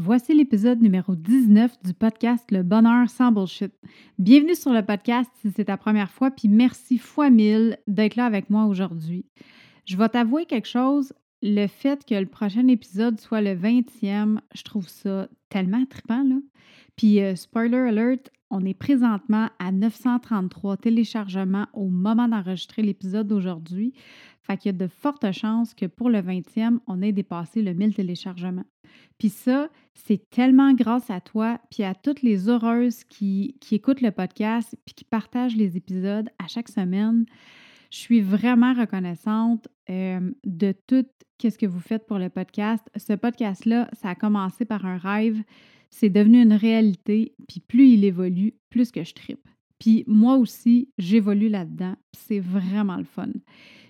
Voici l'épisode numéro 19 du podcast Le Bonheur sans bullshit. Bienvenue sur le podcast si c'est ta première fois, puis merci fois mille d'être là avec moi aujourd'hui. Je vais t'avouer quelque chose, le fait que le prochain épisode soit le 20e, je trouve ça tellement trippant, là. Puis, euh, spoiler alert, on est présentement à 933 téléchargements au moment d'enregistrer l'épisode d'aujourd'hui. Fait y a de fortes chances que pour le 20e, on ait dépassé le 1000 téléchargements. Puis ça, c'est tellement grâce à toi, puis à toutes les heureuses qui, qui écoutent le podcast, puis qui partagent les épisodes à chaque semaine. Je suis vraiment reconnaissante euh, de tout ce que vous faites pour le podcast. Ce podcast-là, ça a commencé par un rêve, c'est devenu une réalité, puis plus il évolue, plus que je tripe. Puis moi aussi, j'évolue là-dedans, c'est vraiment le fun.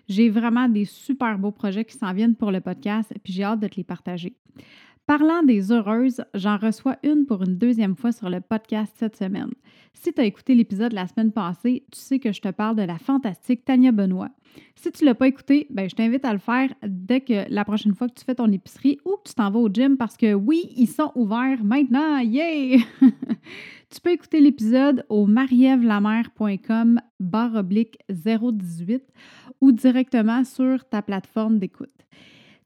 J'ai vraiment des super beaux projets qui s'en viennent pour le podcast, puis j'ai hâte de te les partager. Parlant des heureuses, j'en reçois une pour une deuxième fois sur le podcast cette semaine. Si tu as écouté l'épisode la semaine passée, tu sais que je te parle de la fantastique Tania Benoît. Si tu ne l'as pas écouté, ben, je t'invite à le faire dès que la prochaine fois que tu fais ton épicerie ou que tu t'en vas au gym parce que oui, ils sont ouverts maintenant. Yay! tu peux écouter l'épisode au marievlamer.com barre oblique 018 ou directement sur ta plateforme d'écoute.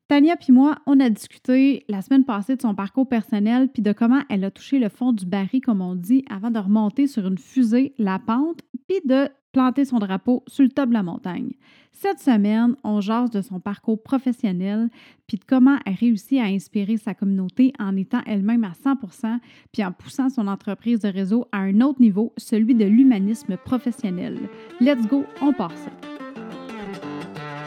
Tania puis moi, on a discuté la semaine passée de son parcours personnel puis de comment elle a touché le fond du baril, comme on dit, avant de remonter sur une fusée la pente puis de planter son drapeau sur le top de la montagne. Cette semaine, on jase de son parcours professionnel puis de comment elle réussit à inspirer sa communauté en étant elle-même à 100 puis en poussant son entreprise de réseau à un autre niveau, celui de l'humanisme professionnel. Let's go, on part ça.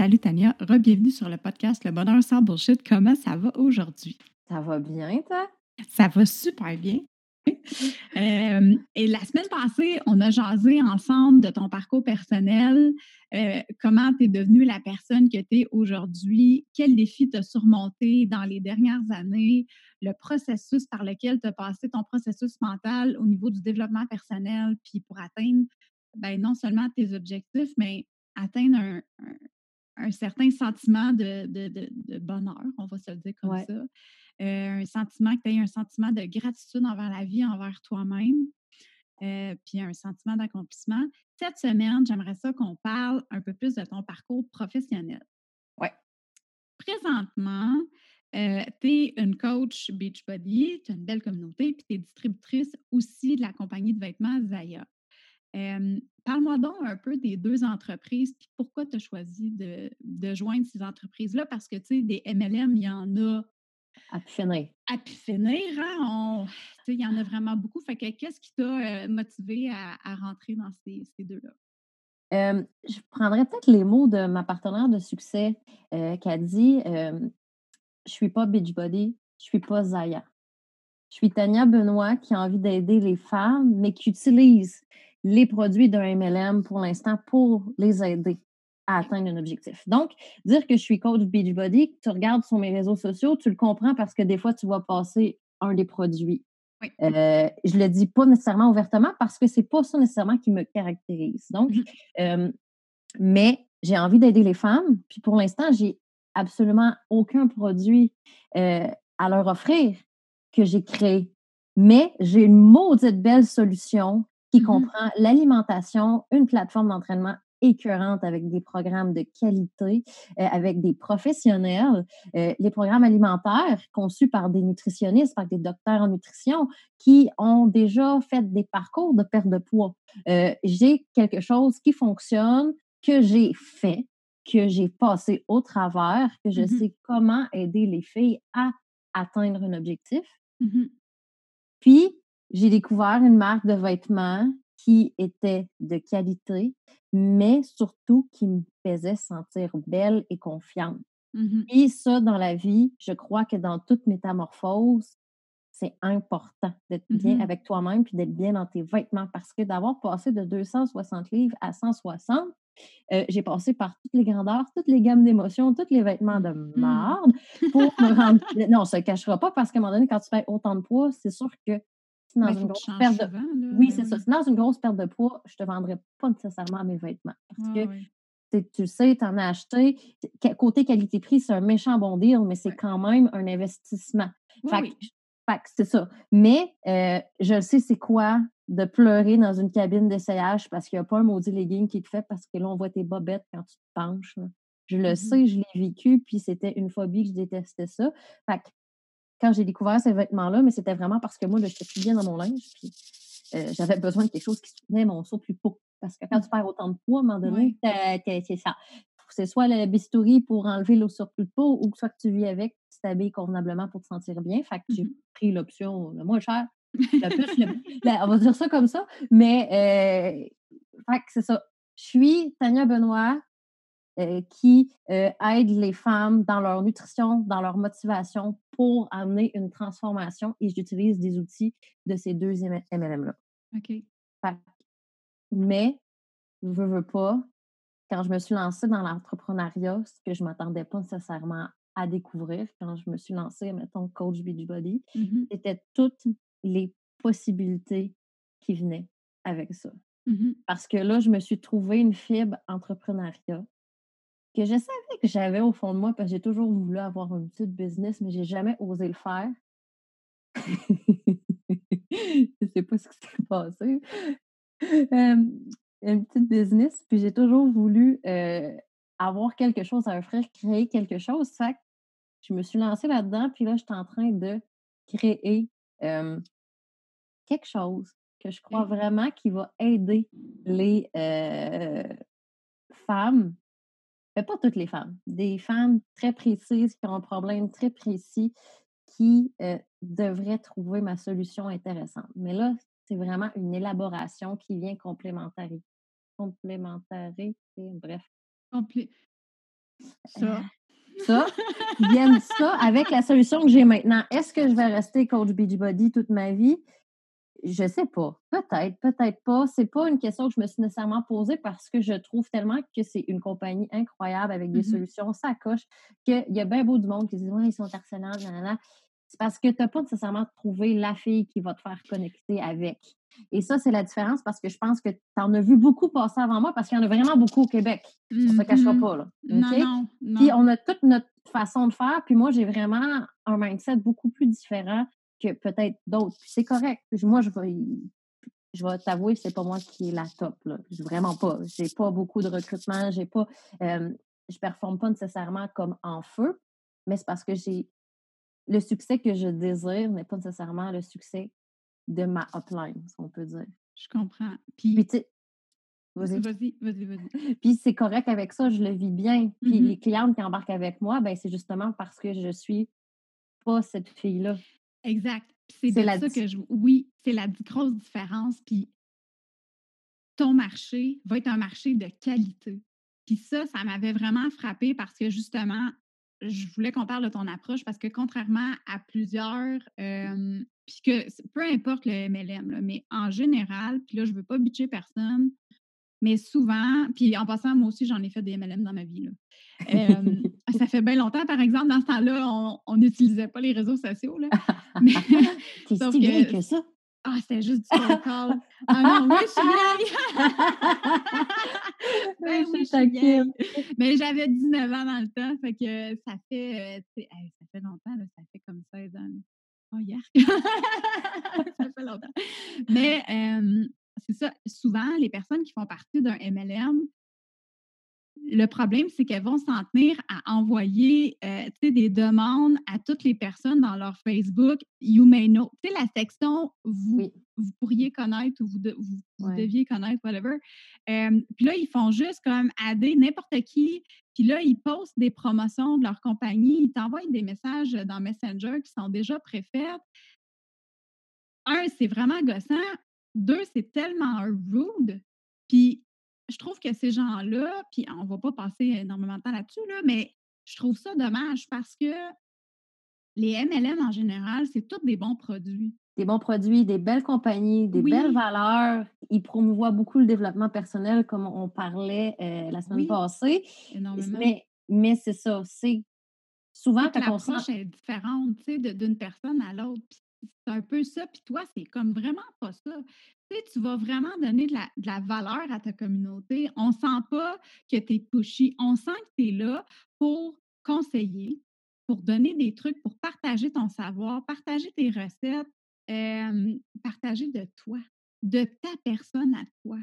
Salut Tania, re-bienvenue sur le podcast Le Bonheur sans Bullshit. Comment ça va aujourd'hui? Ça va bien, toi? Ça va super bien. Euh, et la semaine passée, on a jasé ensemble de ton parcours personnel, euh, comment tu es devenue la personne que tu es aujourd'hui, quels défis tu as surmonté dans les dernières années, le processus par lequel tu as passé ton processus mental au niveau du développement personnel, puis pour atteindre ben, non seulement tes objectifs, mais atteindre un, un certain sentiment de, bonheur, on va se le dire comme ça. Euh, un sentiment que tu aies un sentiment de gratitude envers la vie, envers toi-même, euh, puis un sentiment d'accomplissement. Cette semaine, j'aimerais ça qu'on parle un peu plus de ton parcours professionnel. Oui. Présentement, euh, tu es une coach Beachbody, tu as une belle communauté, puis tu es distributrice aussi de la compagnie de vêtements Zaya. Parle-moi donc un peu des deux entreprises, puis pourquoi tu as choisi de, de, joindre ces entreprises-là? Parce que, tu sais, des MLM, il y en a. À pu finir. À pu finir, hein? il y en a vraiment beaucoup. Fait que qu'est-ce qui t'a motivé à, à, rentrer dans ces, ces deux-là? je prendrais peut-être les mots de ma partenaire de succès euh, qui a dit Je suis pas Beachbody, je suis pas Zaya. Je suis Tania Benoît qui a envie d'aider les femmes, mais qui utilise les produits d'un MLM pour l'instant pour les aider à atteindre un objectif. Donc, dire que je suis coach Beachbody, tu regardes sur mes réseaux sociaux, tu le comprends parce que des fois, tu vas passer un des produits. Euh, je le dis pas nécessairement ouvertement parce que c'est pas ça nécessairement qui me caractérise. Donc, mmh euh, mais j'ai envie d'aider les femmes. Puis pour l'instant, j'ai absolument aucun produit euh, à leur offrir que j'ai créé. Mais j'ai une maudite belle solution qui mmh comprend l'alimentation, une plateforme d'entraînement écœurante avec des programmes de qualité, euh, avec des professionnels, euh, les programmes alimentaires conçus par des nutritionnistes, par des docteurs en nutrition qui ont déjà fait des parcours de perte de poids. Euh, j'ai quelque chose qui fonctionne, que j'ai fait, que j'ai passé au travers, que je mmh sais comment aider les filles à atteindre un objectif. Mmh Puis, j'ai découvert une marque de vêtements qui était de qualité, mais surtout qui me faisait sentir belle et confiante. Mmh Et ça, dans la vie, je crois que dans toute métamorphose, c'est important d'être bien Mmh avec toi-même puis d'être bien dans tes vêtements parce que d'avoir passé de 260 livres à 160, euh, j'ai passé par toutes les grandeurs, toutes les gammes d'émotions, tous les vêtements de Mmh. marde pour me rendre. Non, ça ne se cachera pas parce qu'à un moment donné, quand tu fais autant de poids, c'est sûr que dans une grosse perte de. souvent, là. Oui, Ben c'est ça. oui. C'est dans une grosse perte de poids, je ne te vendrai pas nécessairement mes vêtements parce Ouais, que ouais. tu sais, tu en as acheté. Côté qualité-prix, c'est un méchant bon deal, mais c'est quand même un investissement. Oui, Fait oui. que, c'est ça. Mais euh, je le sais, c'est quoi de pleurer dans une cabine d'essayage parce qu'il n'y a pas un maudit legging qui te fait parce que là, on voit tes bobettes quand tu te penches. là. Je le Mhm. sais, je l'ai vécu, puis c'était une phobie que je détestais ça. Fait que quand j'ai découvert ces vêtements-là, mais c'était vraiment parce que moi, je j'étais plus bien dans mon linge, puis euh, j'avais besoin de quelque chose qui soutenait mon surplus de peau. Parce que quand tu perds autant de poids, à un moment donné, c'est ça. C'est soit le bistouri pour enlever le surplus de peau ou soit que tu vis avec, tu t'habilles convenablement pour te sentir bien. Fait que j'ai Mhm. pris l'option la moins chère. La plus, le- la- on va dire ça comme ça. Mais euh, fait que c'est ça. Je suis Tania Benoît euh, qui euh, aide les femmes dans leur nutrition, dans leur motivation pour amener une transformation et j'utilise des outils de ces deux MLM-là. OK. Mais, veux, veux pas, quand je me suis lancée dans l'entrepreneuriat, ce que je ne m'attendais pas nécessairement à découvrir, quand je me suis lancée, mettons, coach Beachbody, Mhm. c'était toutes les possibilités qui venaient avec ça. Mhm. Parce que là, je me suis trouvé une fibre entrepreneuriat que je savais que j'avais au fond de moi, parce que j'ai toujours voulu avoir une petite business, mais j'ai jamais osé le faire. je sais pas ce qui s'est passé. Euh, une petite business, puis j'ai toujours voulu euh, avoir quelque chose à offrir, créer quelque chose. Fait que je me suis lancée là-dedans, puis là, je suis en train de créer euh, quelque chose que je crois vraiment qui va aider les femmes, mais pas toutes les femmes, des femmes très précises qui ont un problème très précis qui euh, devraient trouver ma solution intéressante. Mais là, c'est vraiment une élaboration qui vient complémentaire. Complémentaire, bref. Complé- Ça? Ça, qui viennent ça avec la solution que j'ai maintenant. Est-ce que je vais rester coach Beachbody toute ma vie? Je sais pas. Peut-être, peut-être pas. C'est pas une question que je me suis nécessairement posée parce que je trouve tellement que c'est une compagnie incroyable avec des Mhm. solutions, ça coche, qu'il y a bien beau du monde qui dit Ouais, ils sont arsenal, nanana. C'est parce que tu n'as pas nécessairement trouvé la fille qui va te faire connecter avec. Et ça, c'est la différence parce que je pense que tu en as vu beaucoup passer avant moi parce qu'il y en a vraiment beaucoup au Québec. On ne se cachera pas. Là. Non, OK? non, non. Puis on a toute notre façon de faire. Puis moi, j'ai vraiment un mindset beaucoup plus différent que peut-être d'autres. Puis c'est correct. Moi, je vais, je vais t'avouer, c'est pas moi qui est la top. Là. Vraiment pas. J'ai pas beaucoup de recrutement. J'ai pas. euh, je performe pas nécessairement comme en feu, mais c'est parce que j'ai le succès que je désire n'est pas nécessairement le succès de ma upline, si on peut dire. Je comprends. Puis, Puis tu sais, vas-y. vas-y, vas-y, vas-y. Puis c'est correct avec ça, je le vis bien. Puis Mhm. les clientes qui embarquent avec moi, ben c'est justement parce que je suis pas cette fille-là. Exact. Puis C'est C'est de la ça que je. Oui, c'est la grosse différence. Puis ton marché va être un marché de qualité. Puis ça, ça m'avait vraiment frappé parce que justement, je voulais qu'on parle de ton approche parce que contrairement à plusieurs, euh, puis que peu importe le MLM, là, mais en général, puis là, je veux pas bitcher personne, mais souvent, puis en passant, moi aussi, j'en ai fait des MLM dans ma vie. Là. Euh, ça fait bien longtemps, par exemple, dans ce temps-là, on- n'utilisait pas les réseaux sociaux. Là. Mais, Sauf si que- que ça. ah, c'était juste du phone call. Ah non, oui, je suis vieille. Ben oui, je suis vieille. Mais j'avais 19 ans dans le temps, fait que ça fait, euh, hey, ça fait longtemps, là, ça fait comme 16 ans. là. Oh, hier. ça fait longtemps. Mais euh, c'est ça, souvent, les personnes qui font partie d'un MLM, le problème, c'est qu'elles vont s'en tenir à envoyer euh, des demandes à toutes les personnes dans leur Facebook, You may know. Tu sais, la section vous, Oui. vous pourriez connaître ou vous, de- vous, vous Ouais. deviez connaître, whatever. Euh, puis là, ils font juste comme adder n'importe qui. Puis là, ils postent des promotions de leur compagnie. Ils t'envoient des messages dans Messenger qui sont déjà préfaits. Un, c'est vraiment gossant. Deux, c'est tellement rude. Puis je trouve que ces gens-là, puis on va pas passer énormément de temps là-dessus, là, mais je trouve ça dommage parce que les MLM en général, c'est tous des bons produits. Des bons produits, des belles compagnies, des belles valeurs. Ils promouvoient beaucoup le développement personnel, comme on parlait euh, la semaine passée. Mais, mais c'est ça, c'est souvent quand on sent... est différente, tu sais, d'une personne à l'autre. C'est un peu ça. Puis toi, c'est comme vraiment pas ça. Tu sais, tu vas vraiment donner de la, valeur à ta communauté. On sent pas que tu es pushy. On sent que tu es là pour conseiller, pour donner des trucs, pour partager ton savoir, partager tes recettes, partager de toi, de ta personne à toi.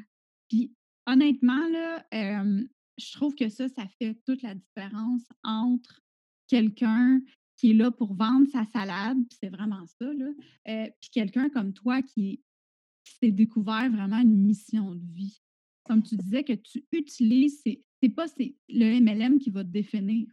Puis honnêtement, là, je trouve que ça, ça fait toute la différence entre quelqu'un qui est là pour vendre sa salade, c'est vraiment ça, là, puis quelqu'un comme toi qui, qui s'est découvert vraiment une mission de vie. Comme tu disais, que tu utilises, c'est pas le MLM qui va te définir.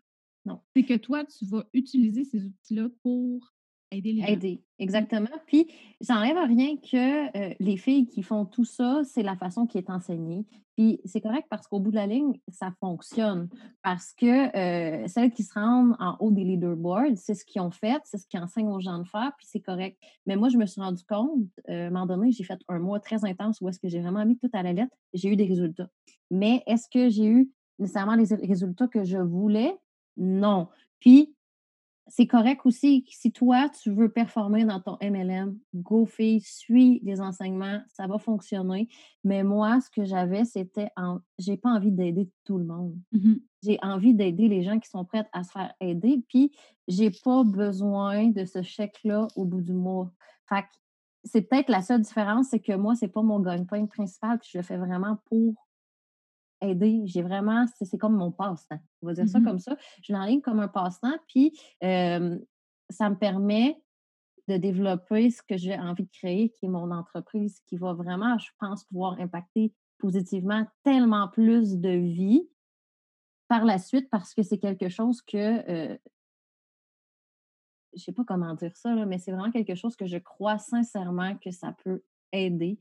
Non. C'est que toi, tu vas utiliser ces outils-là pour aider les Aider, exactement. Puis, ça n'enlève rien que euh, les filles qui font tout ça, c'est la façon qui est enseignée. Puis, c'est correct parce qu'au bout de la ligne, ça fonctionne. Parce que euh, celles qui se rendent en haut des leaderboards, c'est ce qu'ils ont fait, c'est ce qu'ils enseignent aux gens de faire, puis c'est correct. Mais moi, je me suis rendu compte, euh, à un moment donné, j'ai fait un mois très intense où est-ce que j'ai vraiment mis tout à la lettre, j'ai eu des résultats. Mais est-ce que j'ai eu nécessairement les résultats que je voulais? Non. Puis, c'est correct aussi si toi, tu veux performer dans ton MLM, go fille, suis les enseignements, ça va fonctionner. Mais moi, ce que j'avais, c'était, en... j'ai pas envie d'aider tout le monde. Mmh j'ai envie d'aider les gens qui sont prêts à se faire aider. Puis, j'ai pas besoin de ce chèque-là au bout du mois. Fait c'est peut-être la seule différence, c'est que moi, c'est pas mon gagne-pain principal, puis je le fais vraiment pour aider. J'ai vraiment, c'est comme mon passe-temps. On va dire ça mmh comme ça. Je l'enligne comme un passe-temps, puis ça me permet de développer ce que j'ai envie de créer, qui est mon entreprise, qui va vraiment, je pense, pouvoir impacter positivement tellement plus de vie par la suite parce que c'est quelque chose que, je ne sais pas comment dire ça, mais c'est vraiment quelque chose que je crois sincèrement que ça peut aider.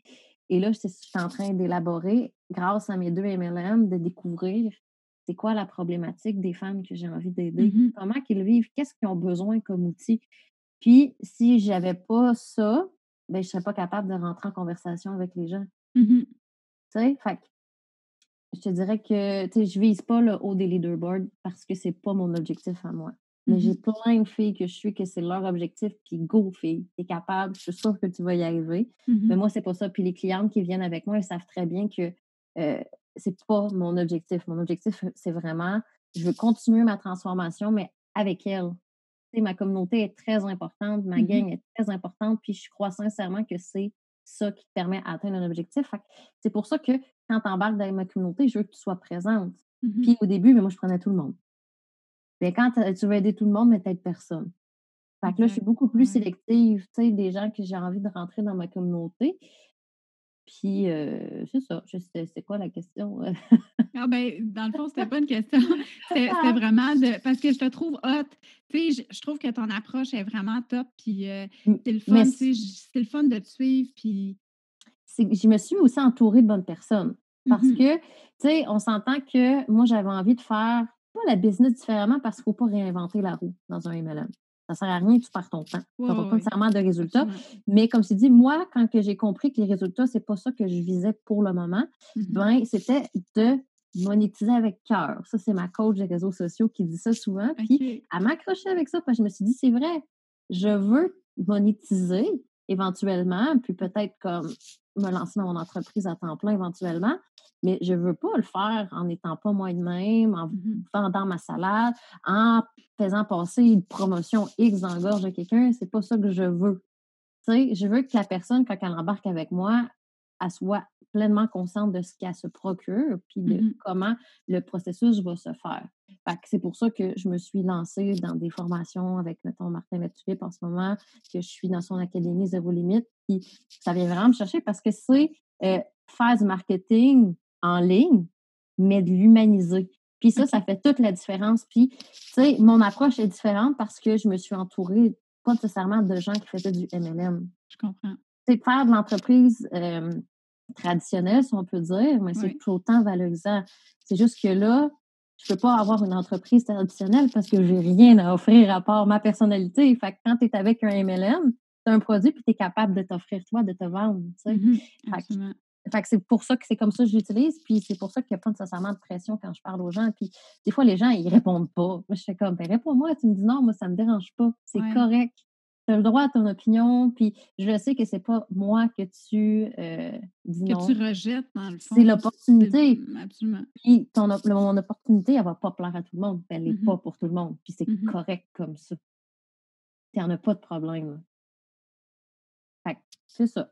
Et là, je suis en train d'élaborer, grâce à mes deux MLM, de découvrir c'est quoi la problématique des femmes que j'ai envie d'aider, mmh comment qu'ils vivent, qu'est-ce qu'ils ont besoin comme outil. Puis, si je n'avais pas ça, ben, je ne serais pas capable de rentrer en conversation avec les gens. Mmh tu sais, fait je te dirais que je ne vise pas le haut des leaderboards parce que ce n'est pas mon objectif à moi. Mais j'ai mmh plein de filles que je suis que c'est leur objectif, puis go, fille, t'es capable, je suis sûre que tu vas y arriver. Mmh Mais moi, c'est pas ça. Puis les clientes qui viennent avec moi, elles savent très bien que euh, c'est pas mon objectif. Mon objectif, c'est vraiment, je veux continuer ma transformation, mais avec elles. ma communauté est très importante, ma mmh gang est très importante, puis je crois sincèrement que c'est ça qui te permet d'atteindre un objectif. C'est pour ça que quand tu embarques dans ma communauté, je veux que tu sois présente. Puis au début, mais moi, je prenais tout le monde. Mais quand tu veux aider tout le monde, mais peut-être personne. Fait que là, je suis beaucoup plus sélective, tu sais, des gens que j'ai envie de rentrer dans ma communauté. Puis, euh, c'est ça. C'est quoi la question? ah ben, dans le fond, c'était pas une question. C'était vraiment de. Parce que je te trouve hot. Tu sais, je, trouve que ton approche est vraiment top. Puis, euh, c'est le fun. C'est le fun de te suivre. Puis. Je me suis aussi entourée de bonnes personnes. Parce mmh que, tu sais, on s'entend que moi, j'avais envie de faire pas la business différemment parce qu'il ne faut pas réinventer la roue dans un MLM. Ça ne sert à rien, tu perds ton temps. tu n'auras pas nécessairement de résultats. Mais comme tu dis, moi, quand j'ai compris que les résultats, ce n'est pas ça que je visais pour le moment, mmh ben, c'était de monétiser avec cœur. Ça, c'est ma coach des réseaux sociaux qui dit ça souvent. Puis, à m'accrocher avec ça, parce que je me suis dit, c'est vrai, je veux monétiser éventuellement, puis peut-être comme me lancer dans mon entreprise à temps plein éventuellement, mais je ne veux pas le faire en n'étant pas moi de même, en mmh vendant ma salade, en faisant passer une promotion X dans la gorge de quelqu'un. C'est pas ça que je veux. sais, je veux que la personne, quand elle embarque avec moi, elle soit pleinement consciente de ce qu'elle se procure, puis de mmh comment le processus va se faire. c'est pour ça que je me suis lancée dans des formations avec, mettons, Martin Metulip en ce moment, que je suis dans son académie Zéro Limite, puis ça vient vraiment me chercher parce que c'est euh, faire du marketing en ligne, mais de l'humaniser. Puis ça, ça fait toute la différence. Puis, tu sais, mon approche est différente parce que je me suis entourée pas nécessairement de gens qui faisaient du MLM. Je comprends. C'est faire de l'entreprise euh, traditionnelle, si on peut dire, mais c'est tout autant valorisant. C'est juste que là, je peux pas avoir une entreprise traditionnelle parce que j'ai rien à offrir à part ma personnalité. Fait que quand tu es avec un MLM, tu as un produit puis tu es capable de t'offrir toi, de te vendre. Mhm, fait que c'est pour ça que c'est comme ça que j'utilise, puis c'est pour ça qu'il n'y a pas nécessairement de pression quand je parle aux gens. Puis des fois, les gens, ils répondent pas. Moi, je fais comme, ben réponds-moi, tu me dis non, moi, ça me dérange pas. C'est correct. Tu as le droit à ton opinion, puis je sais que c'est pas moi que tu euh, dis que tu rejettes, dans le fond. C'est l'opportunité. Absolument. Puis ton, mon opportunité, elle va pas plaire à tout le monde. Elle n'est Mm-hmm. pas pour tout le monde. Puis c'est Mhm. correct comme ça. Tu n'en as pas de problème. Fait c'est ça.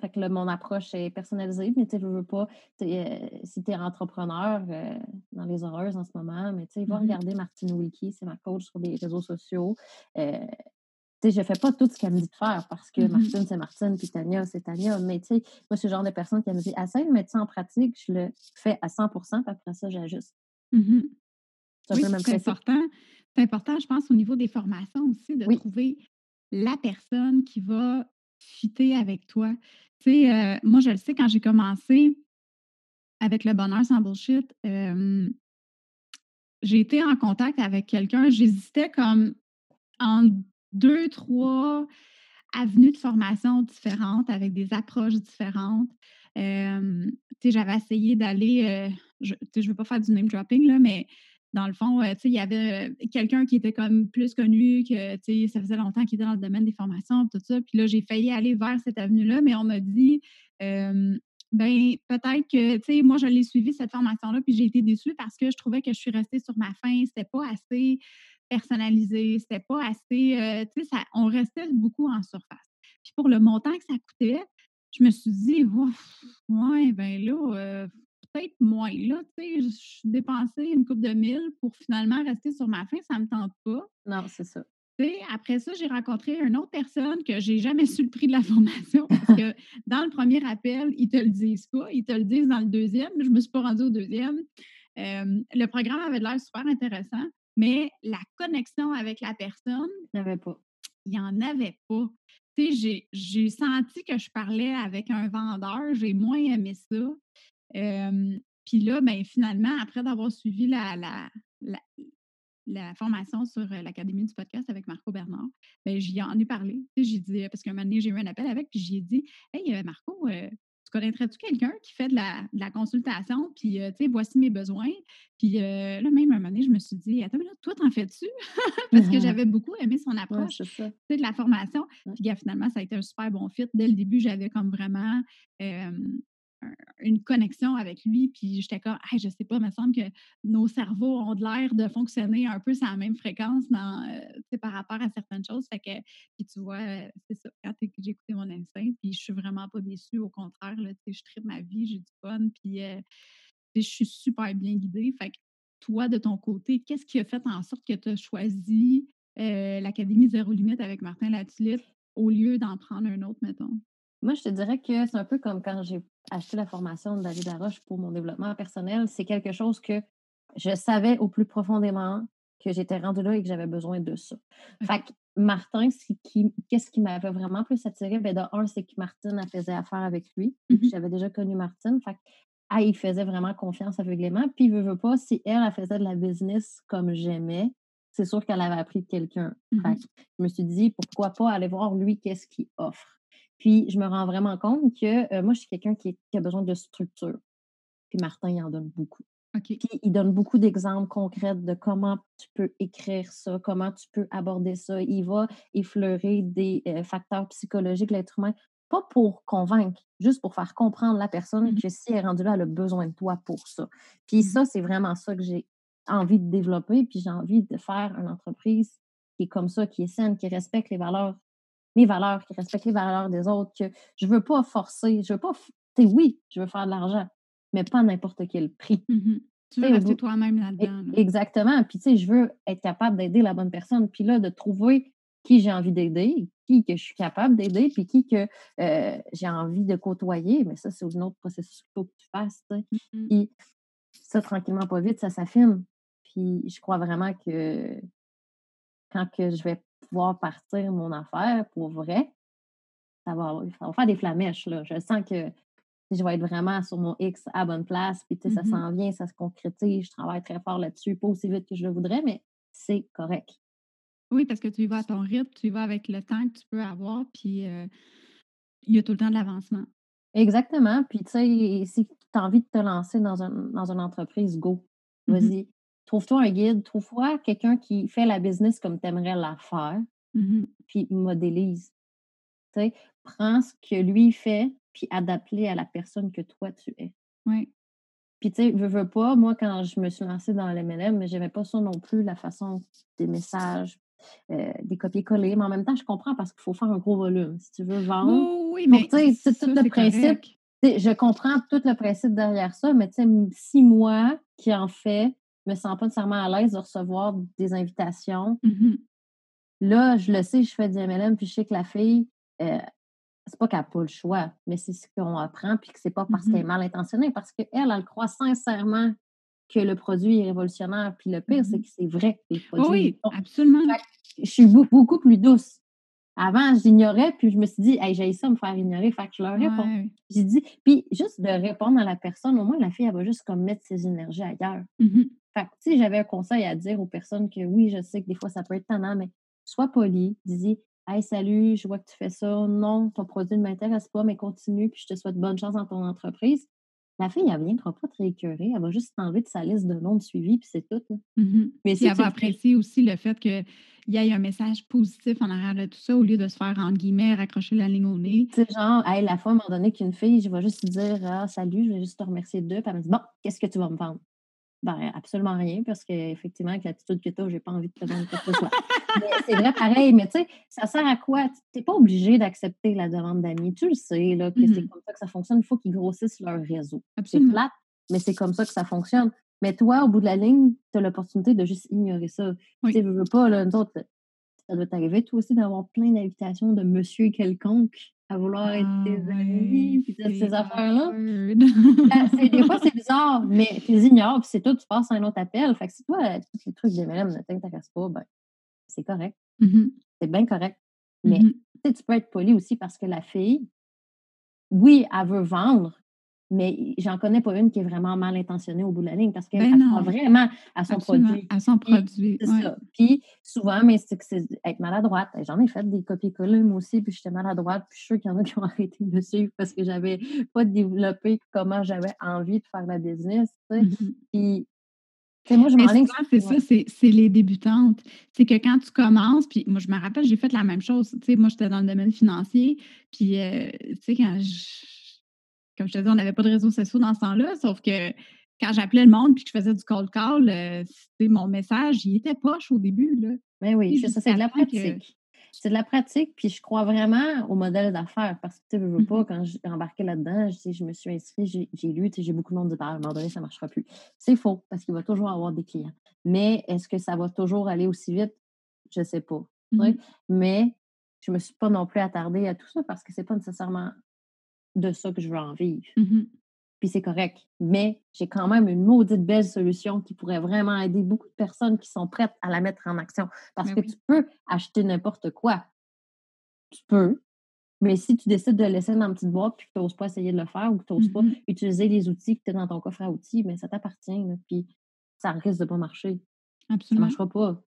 Fait que là, mon approche est personnalisée, mais tu sais, je veux pas. euh, si tu es entrepreneur euh, dans les horreurs en ce moment, mais tu sais, va Mhm. regarder Martine Wilkie, c'est ma coach sur les réseaux sociaux. Euh, tu sais, je fais pas tout ce qu'elle me dit de faire parce que Mhm. Martine, c'est Martine, puis Tania, c'est Tania. Mais tu sais, moi, suis le genre de personne qui me dit essaye de mettre ça en pratique, je le fais à 100% puis après ça, j'ajuste. Mhm. C'est Oui, c'est important. C'est important, je pense, au niveau des formations aussi, de Oui. trouver la personne qui va fitter avec toi. Tu sais, euh, moi, je le sais, quand j'ai commencé avec le bonheur sans bullshit, euh, j'ai été en contact avec quelqu'un, j'hésitais comme en deux, trois avenues de formation différentes, avec des approches différentes. Euh, j'avais essayé d'aller, euh, je ne veux pas faire du name dropping, là, mais dans le fond, euh, il y avait euh, quelqu'un qui était comme plus connu, que ça faisait longtemps qu'il était dans le domaine des formations, tout ça. Puis là, j'ai failli aller vers cette avenue-là, mais on m'a dit, ben peut-être que, tu sais, moi, je l'ai suivi, cette formation-là, puis j'ai été déçue parce que je trouvais que je suis restée sur ma faim. C'était pas assez personnalisé, c'était pas assez, euh, tu sais, on restait beaucoup en surface. Puis pour le montant que ça coûtait, je me suis dit, ouais, ben là, peut-être moins. Là, tu sais, je dépensé une coupe de mille pour finalement rester sur ma faim, ça me tente pas. Non, c'est ça. Tu sais, après ça, j'ai rencontré une autre personne que j'ai jamais su le prix de la formation parce que dans le premier appel, ils te le disent pas. Ils te le disent dans le deuxième. Je me suis pas rendue au deuxième. Euh, le programme avait l'air super intéressant, mais la connexion avec la personne, Je n'avais pas. il n'y en avait pas. Tu sais, j'ai- j'ai senti que je parlais avec un vendeur, j'ai moins aimé ça. Euh, Puis là, ben, finalement, après d'avoir suivi la, la, la, la formation sur l'Académie du podcast avec Marco Bernard, ben, j'y en ai parlé. J'ai dit, parce qu'un moment donné, j'ai eu un appel avec, puis j'ai dit Hey, euh, Marco, euh, tu connaîtrais-tu quelqu'un qui fait de la, de la consultation? Puis, euh, tu sais, voici mes besoins. Puis euh, là, même un moment donné, je me suis dit Attends, mais là, toi, t'en fais-tu? parce que j'avais beaucoup aimé son approche de la formation. Ouais. Puis finalement, ça a été un super bon fit. Dès le début, j'avais comme vraiment euh, une connexion avec lui. Puis j'étais comme, hey, je sais pas, il me semble que nos cerveaux ont de l'air de fonctionner un peu sur la même fréquence dans, euh, par rapport à certaines choses. Fait que, puis tu vois, euh, c'est ça, quand j'ai écouté mon instinct, puis je suis vraiment pas déçue. Au contraire, là, je tripe ma vie, j'ai du fun, puis euh, je suis super bien guidée. Fait que toi, de ton côté, qu'est-ce qui a fait en sorte que tu as choisi l'Académie Zéro Limite avec Martin Latulippe au lieu d'en prendre un autre, mettons? Moi, je te dirais que c'est un peu comme quand j'ai acheté la formation de David Laroche pour mon développement personnel. C'est quelque chose que je savais au plus profondément que j'étais rendue là et que j'avais besoin de ça. Fait que Martin, qu'est-ce qui m'avait vraiment plus attiré? Ben, de un, c'est que Martine, elle faisait affaire avec lui. Mhm. j'avais déjà connu Martine. Fait que, ah, il faisait vraiment confiance aveuglément. Puis, veut, veut pas, si elle, elle faisait de la business comme j'aimais, c'est sûr qu'elle avait appris de quelqu'un. Fait Mhm. que je me suis dit, pourquoi pas aller voir lui, qu'est-ce qu'il offre? Puis, je me rends vraiment compte que euh, moi, je suis quelqu'un qui, qui a besoin de structure. Puis, Martin, il en donne beaucoup. OK. Puis, il donne beaucoup d'exemples concrets de comment tu peux écrire ça, comment tu peux aborder ça. Il va effleurer des euh, facteurs psychologiques de l'être humain, pas pour convaincre, juste pour faire comprendre la personne Mhm. que si elle est rendue là, elle a besoin de toi pour ça. Puis Mhm. ça, c'est vraiment ça que j'ai envie de développer. Puis j'ai envie de faire une entreprise qui est comme ça, qui est saine, qui respecte les valeurs, mes valeurs, qui respecte les valeurs des autres, que je veux pas forcer, je veux pas... oui, je veux faire de l'argent, mais pas à n'importe quel prix. Mhm. Tu veux rester toi-même E- là-dedans. là. Exactement. Puis, tu sais, je veux être capable d'aider la bonne personne. Puis là, de trouver qui j'ai envie d'aider, qui que je suis capable d'aider, puis qui que euh, j'ai envie de côtoyer. Mais ça, c'est un autre processus qu'il faut que tu fasses. Mhm. Puis, ça, tranquillement, pas vite, ça s'affine. Puis, je crois vraiment que quand que je vais pouvoir partir mon affaire pour vrai, ça va, ça va faire des flamèches. Là. Je sens que je vais être vraiment sur mon X à bonne place, puis ça Mmh s'en vient, ça se concrétise, je travaille très fort là-dessus, pas aussi vite que je le voudrais, mais c'est correct. Oui, parce que tu y vas à ton rythme, tu y vas avec le temps que tu peux avoir, puis euh, il y a tout le temps de l'avancement. Exactement. Puis, tu sais, si tu as envie de te lancer dans, un, dans une entreprise, go. Mmh Vas-y. Trouve-toi un guide, trouve-toi quelqu'un qui fait la business comme tu aimerais la faire, Mmh puis modélise. Tu sais, prends ce que lui fait, puis adapte-le à la personne que toi tu es. Oui. Puis, tu sais, veux, veux pas, moi, quand je me suis lancée dans l'MLM, mais j'aimais pas ça non plus, la façon des messages, euh, des copier-coller. Mais en même temps, je comprends parce qu'il faut faire un gros volume. Si tu veux vendre, Oui, oui, Pour, mais tu sais, tout le principe. je comprends tout le principe derrière ça, mais tu sais, si moi qui en fais, me sens pas nécessairement à l'aise de recevoir des invitations, Mhm. là, je le sais, je fais du MLM, puis je sais que la fille, euh, c'est pas qu'elle n'a pas le choix, mais c'est ce qu'on apprend, puis que c'est pas parce qu'elle est mal intentionnée, parce qu'elle, elle croit sincèrement que le produit est révolutionnaire, puis le pire, c'est Mhm. que c'est vrai, les Oui, produits. oui, sont- absolument. Que je suis beau- beaucoup plus douce. Avant, j'ignorais, puis je me suis dit, hey, j'ai ça me faire ignorer, fait que je leur réponds. Ouais. J'ai dit, puis juste de répondre à la personne, au moins la fille, elle va juste comme mettre ses énergies ailleurs. Fait que, si j'avais un conseil à dire aux personnes que oui, je sais que des fois ça peut être tannant, mais sois poli, dis Hey, salut, je vois que tu fais ça. Non, ton produit ne m'intéresse pas, mais continue, puis je te souhaite bonne chance dans ton entreprise. La fille, elle ne viendra pas te réécœurer, elle va juste t'enlever de sa liste de noms de suivi, puis c'est tout. Mhm. Mais si elle va apprécier aussi le fait qu'il y ait un message positif en arrière de tout ça, au lieu de se faire, entre guillemets, raccrocher la ligne au nez. Sais, genre, hey, la fois, à un moment donné, qu'une fille, je vais juste dire Ah, salut, je vais juste te remercier d'eux. Puis elle me dit Bon, qu'est-ce que tu vas me vendre? Ben, absolument rien, parce qu'effectivement, avec l'attitude que tu as, j'ai pas envie de te vendre quoi que ce soit. Mais c'est vrai, pareil, mais tu sais, ça sert à quoi? Tu n'es pas obligé d'accepter la demande d'amis. Tu le sais, là, que c'est Mhm. comme ça que ça fonctionne. Il faut qu'ils grossissent leur réseau. C'est plate, mais c'est comme ça que ça fonctionne. Mais toi, au bout de la ligne, tu as l'opportunité de juste ignorer ça. Oui. Tu veux pas, là, nous autres, ça doit t'arriver, toi aussi, d'avoir plein d'invitations de monsieur quelconque à vouloir être Ah tes amis, puis ces affaires-là. Ben, des fois, c'est bizarre, mais tu les ignores, puis c'est tout, tu passes à un autre appel. Fait que si toi, euh, tous les trucs de MLM ne t'intéressent pas, ben, c'est correct. Mhm. C'est bien correct. Mais tu sais, tu peux être poli aussi parce que la fille, oui, elle veut vendre, mais j'en connais pas une qui est vraiment mal intentionnée au bout de la ligne parce qu'elle Ben vraiment à son Absolument. produit. À son produit. C'est ouais. ça. Puis souvent, mais c'est que c'est être maladroite. J'en ai fait des copier-coller moi aussi, puis j'étais maladroite. Puis je suis sûre qu'il y en a qui ont arrêté de me suivre parce que j'avais pas développé comment j'avais envie de faire la business. tu sais. Mhm. Puis, moi, je c'est ça, c'est c'est les débutantes. C'est que quand tu commences, puis moi, je me rappelle, j'ai fait la même chose. Tu sais, moi, j'étais dans le domaine financier, puis, euh, tu sais, quand je. Comme je te dis, on n'avait pas de réseaux sociaux dans ce temps-là, sauf que quand j'appelais le monde puis que je faisais du cold call, euh, c'était mon message, il était poche au début, là. Mais oui, c'est ça, c'est de la que- pratique. C'est de la pratique, puis je crois vraiment au modèle d'affaires parce que tu sais, veux, pas, Mhm. quand j'ai embarqué là-dedans, je, je me suis inscrite, j'ai lu, j'ai beaucoup de monde dit bah, à un moment donné, ça ne marchera plus. C'est faux parce qu'il va toujours avoir des clients. Mais est-ce que ça va toujours aller aussi vite? Je ne sais pas. Mhm. Mais je ne me suis pas non plus attardée à tout ça parce que c'est pas nécessairement de ça que je veux en vivre. Mhm. Puis c'est correct. Mais j'ai quand même une maudite belle solution qui pourrait vraiment aider beaucoup de personnes qui sont prêtes à la mettre en action. Parce Ben que oui. tu peux acheter n'importe quoi. Tu peux. Mais si tu décides de laisser dans une petite boîte puis que tu n'oses pas essayer de le faire ou que tu n'oses pas Mhm. utiliser les outils que tu as dans ton coffre à outils, mais ça t'appartient. Puis ça risque de pas marcher. Ça ne Absolument. marchera pas.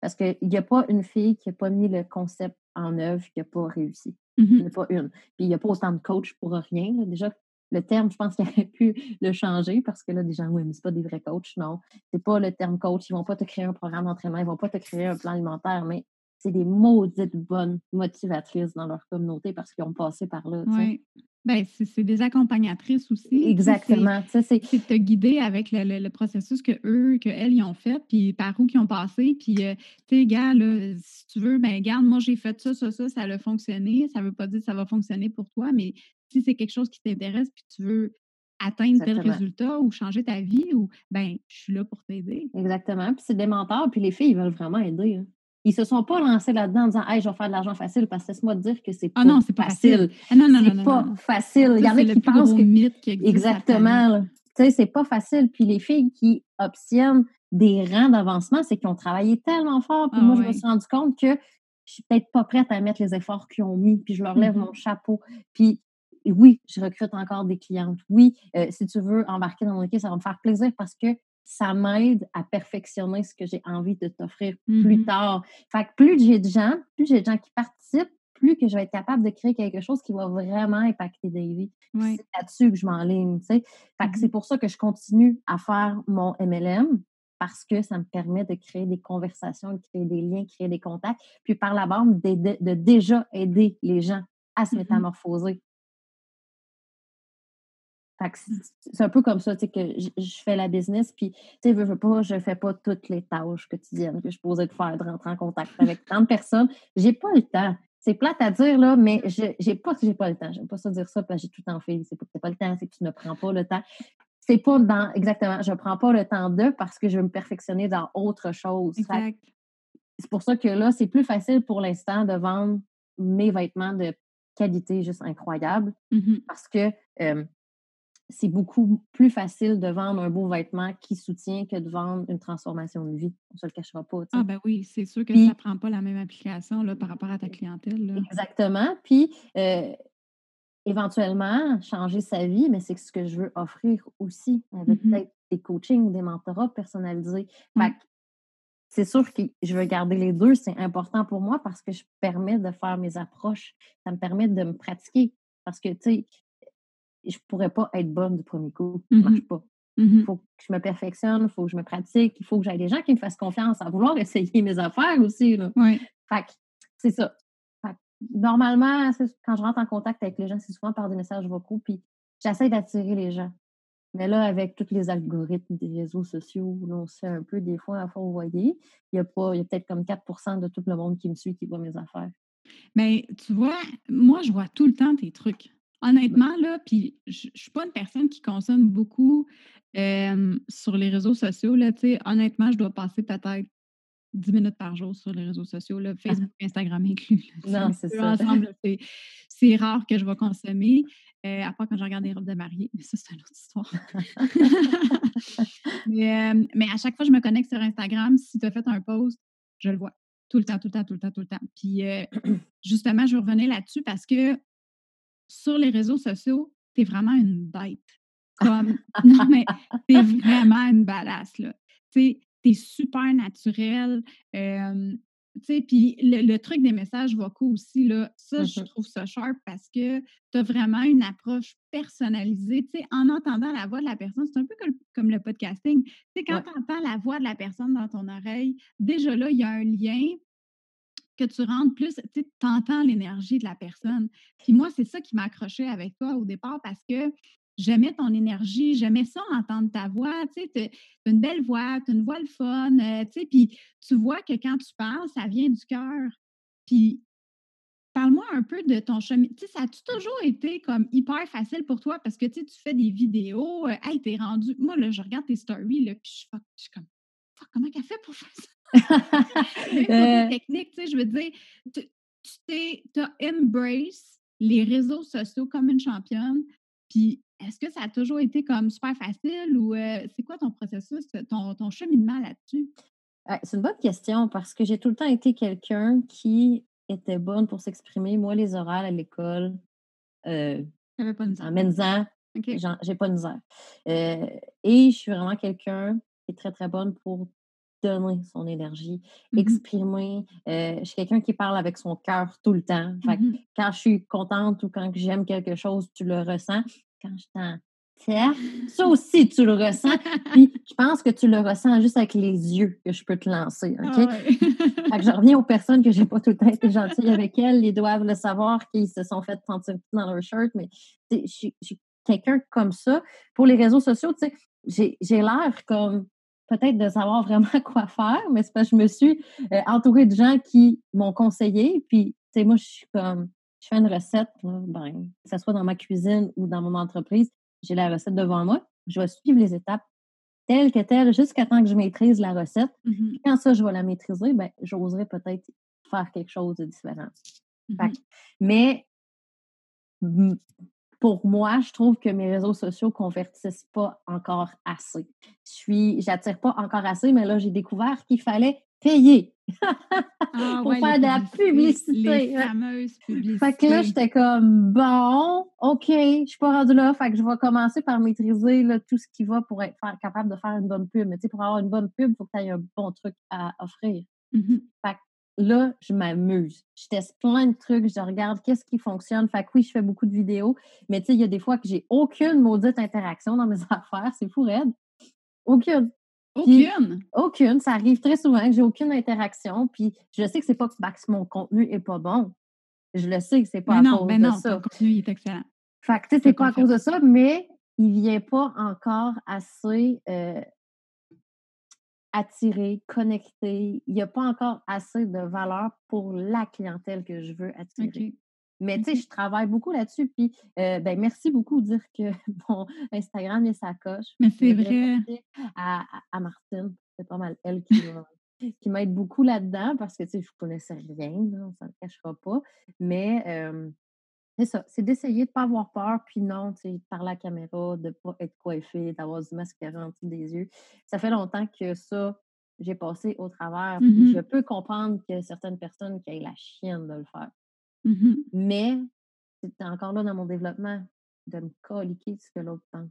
Parce qu'il n'y a pas une fille qui n'a pas mis le concept en œuvre qui n'a pas réussi. Il n'y en Mhm. a pas une. Puis il n'y a pas autant de coachs pour rien. là. Déjà, le terme, je pense qu'il aurait pu le changer parce que là, des gens, oui, mais c'est pas des vrais coachs. Non, c'est pas le terme coach. Ils vont pas te créer un programme d'entraînement, ils vont pas te créer un plan alimentaire, mais c'est des maudites bonnes motivatrices dans leur communauté parce qu'ils ont passé par là. Oui. Ben, c'est des accompagnatrices aussi. Exactement. C'est- de te guider avec le, le- le processus que eux, que elles, ils ont fait, puis par où ils ont passé. Puis, euh, tu sais, gars, là, si tu veux, ben, garde, moi, j'ai fait ça, ça, ça, ça a fonctionné. Ça ne veut pas dire que ça va fonctionner pour toi, mais si c'est quelque chose qui t'intéresse, puis tu veux atteindre tel résultat ou changer ta vie, ou ben, je suis là pour t'aider. Exactement. Puis c'est des mentors, puis les filles, ils veulent vraiment aider. hein. Ils se sont pas lancés là-dedans en disant Hey, je vais faire de l'argent facile parce que laisse-moi te dire que c'est pas, Ah non, c'est pas facile. Ah non, non, non, C'est non, pas non. facile. Il y en a qui pensent que mythe qui existe. Exactement. Tu sais, c'est pas facile. Puis les filles qui obtiennent des rangs d'avancement, c'est qu'ils ont travaillé tellement fort. Puis Ah moi, je me suis rendu compte que je suis peut-être pas prête à mettre les efforts qu'ils ont mis. Puis je leur lève Mhm. mon chapeau. Puis oui, je recrute encore des clientes. Oui, euh, si tu veux embarquer dans mon équipe, ça va me faire plaisir parce que ça m'aide à perfectionner ce que j'ai envie de t'offrir plus Mhm. tard. Fait que plus j'ai de gens, plus j'ai de gens qui participent, plus que je vais être capable de créer quelque chose qui va vraiment impacter des vies. C'est là-dessus que je m'enligne, tu sais. Fait que Mhm. c'est pour ça que je continue à faire mon MLM parce que ça me permet de créer des conversations, de créer des liens, créer des contacts, puis par la bande, d'aider- de déjà aider les gens à se Mhm. métamorphoser. Mmh. c'est un peu comme ça, tu sais, que je, fais la business, puis, tu sais, veux, veux pas, je fais pas toutes les tâches quotidiennes que je posais de faire, de rentrer en contact avec tant de personnes. J'ai pas le temps. C'est plate à dire, là, mais je j'ai pas j'ai pas le temps. J'aime pas ça dire ça parce que j'ai tout en fait. C'est pas que t'as pas le temps, c'est que tu ne prends pas le temps. C'est pas dans, exactement, je prends pas le temps de parce que je veux me perfectionner dans autre chose. C'est pour ça que là, c'est plus facile pour l'instant de vendre mes vêtements de qualité juste incroyable Mhm. parce que euh, c'est beaucoup plus facile de vendre un beau vêtement qui soutient que de vendre une transformation de vie. On ne se le cachera pas. Ah ben oui, c'est sûr que Puis- ça prend pas la même application là, par rapport à ta clientèle. Là. Exactement. Puis, euh, éventuellement, changer sa vie, mais c'est ce que je veux offrir aussi, avec Mhm. peut-être des coachings ou des mentorats personnalisés. C'est sûr que je veux garder les deux. C'est important pour moi parce que je permets de faire mes approches. Ça me permet de me pratiquer. Parce que, tu sais, je pourrais pas être bonne du premier coup. Ça Mhm. marche pas. Il faut que je me perfectionne, il faut que je me pratique, il faut que j'aille des gens qui me fassent confiance à vouloir essayer mes affaires aussi. Là. Fait que c'est ça. Fait que normalement, quand je rentre en contact avec les gens, c'est souvent par des messages vocaux, puis j'essaie d'attirer les gens. Mais là, avec tous les algorithmes des réseaux sociaux, là, on se fait un peu des fois à fourvoyer. Il y a pas, il y a peut-être comme 4% de tout le monde qui me suit qui voit mes affaires. Mais tu vois, moi, je vois tout le temps tes trucs. Honnêtement, là, puis je je suis pas une personne qui consomme beaucoup euh, sur les réseaux sociaux. Là, tu sais. honnêtement, je dois passer peut-être 10 minutes par jour sur les réseaux sociaux, là, Facebook, Instagram inclus. là. Non, c'est ça. ensemble, c'est- rare que je vais consommer, euh, à part quand je regarde des robes de mariée, mais ça, c'est une autre histoire. mais, euh, mais à chaque fois que je me connecte sur Instagram, si tu as fait un post, je le vois. Tout le temps, tout le temps, tout le temps, tout le temps. Puis euh, justement, je veux revenir là-dessus parce que sur les réseaux sociaux, tu es vraiment une bête. Comme, non, mais t'es vraiment une badass, là. Tu t'es super naturel. euh, tu sais, puis le, le truc des messages vocaux aussi, là, ça, je Mhm. trouve ça sharp parce que tu as vraiment une approche personnalisée. Tu sais, en entendant la voix de la personne, c'est un peu comme, comme le podcasting. Tu sais, quand Ouais. tu entends la voix de la personne dans ton oreille, déjà là, il y a un lien que tu rentres plus, tu entends l'énergie de la personne. Puis moi, c'est ça qui m'a accroché avec toi au départ parce que j'aimais ton énergie, j'aimais ça entendre ta voix, tu sais, as une belle voix, tu as une voix le fun, euh, tu sais, puis tu vois que quand tu parles, ça vient du cœur. Puis parle-moi un peu de ton chemin. Tu sais, ça a-tu toujours été comme hyper facile pour toi? Parce que tu fais des vidéos, euh, hey, t'es rendu. Moi, là, je regarde tes stories, là, puis je suis comme, comment qu'elle fait pour faire ça? Même Euh, des techniques, tu sais, je veux dire, tu t'as embrace les réseaux sociaux comme une championne. Puis, est-ce que ça a toujours été comme super facile ou euh, c'est quoi ton processus, ton, ton cheminement là-dessus? C'est une bonne question parce que j'ai tout le temps été quelqu'un qui était bonne pour s'exprimer. Moi, les orales à l'école, euh, J'avais pas une en mendiant, OK. j'en- j'ai pas de misère. Euh, et je suis vraiment quelqu'un qui est très, très bonne pour donner son énergie, Mhm, exprimer. Euh, je suis quelqu'un qui parle avec son cœur tout le temps. Fait que mhm. quand je suis contente ou quand j'aime quelque chose, tu le ressens. Quand je t'en ça aussi, tu le ressens. Puis je pense que tu le ressens juste avec les yeux que je peux te lancer. OK? Ah ouais. Fait que je reviens aux personnes que j'ai pas tout le temps été gentille avec elles. Ils doivent le savoir qu'ils se sont fait sentir dans leur shirt. Mais je suis- quelqu'un comme ça. Pour les réseaux sociaux, tu sais, j'ai l'air comme peut-être de savoir vraiment quoi faire, mais c'est parce que je me suis euh, entourée de gens qui m'ont conseillé. Puis, tu sais, moi, je suis comme, je fais une recette, là, ben, que ce soit dans ma cuisine ou dans mon entreprise, j'ai la recette devant moi. Je vais suivre les étapes telles que telles jusqu'à temps que je maîtrise la recette. Puis quand ça, je vais la maîtriser, ben, j'oserais peut-être faire quelque chose de différent. Mhm. que- mais pour moi, je trouve que mes réseaux sociaux convertissent pas encore assez. Je suis, j'attire pas encore assez, mais là, j'ai découvert qu'il fallait payer Ah, pour ouais, faire de la publicité. Les ouais. fameuses publicités. Fait que là, j'étais comme, bon, OK, je suis pas rendue là. Fait que je vais commencer par maîtriser là, tout ce qui va pour être capable de faire une bonne pub. Mais tu sais, pour avoir une bonne pub, il faut que tu aies un bon truc à offrir. Mhm. Là, je m'amuse. Je teste plein de trucs. Je regarde qu'est-ce qui fonctionne. Fait que oui, je fais beaucoup de vidéos. Mais tu sais, il y a des fois que j'ai aucune maudite interaction dans mes affaires. C'est fou raide. Aucune. Puis- Aucune? Aucune. Ça arrive très souvent que j'ai aucune interaction. Puis je sais que c'est pas que mon contenu est pas bon. Je le sais que c'est pas Mais à non, cause mais de non, ça. ton contenu est excellent. Fait que, tu sais, c'est pas à cause de ça, mais il vient pas encore assez euh, attiré, connecté. Il n'y a pas encore assez de valeur pour la clientèle que je veux attirer. Mais tu sais, je travaille beaucoup là-dessus. Puis, euh, ben, merci beaucoup de dire que mon Instagram est sa coche. Mais c'est vrai. À, à, à Martine, c'est pas mal elle qui m'a- qui m'aide beaucoup là-dedans parce que tu sais, je connaissais rien, là, on s'en cachera pas. Mais euh, c'est ça, c'est d'essayer de ne pas avoir peur, puis non, tu sais, de parler à la caméra, de ne pas être coiffé, d'avoir du mascara en dessous des yeux. Ça fait longtemps que ça, j'ai passé au travers. puis Mhm. Je peux comprendre que certaines personnes qui aient la chienne de le faire. Mhm. Mais c'est encore là dans mon développement de me coliquer ce que l'autre pense.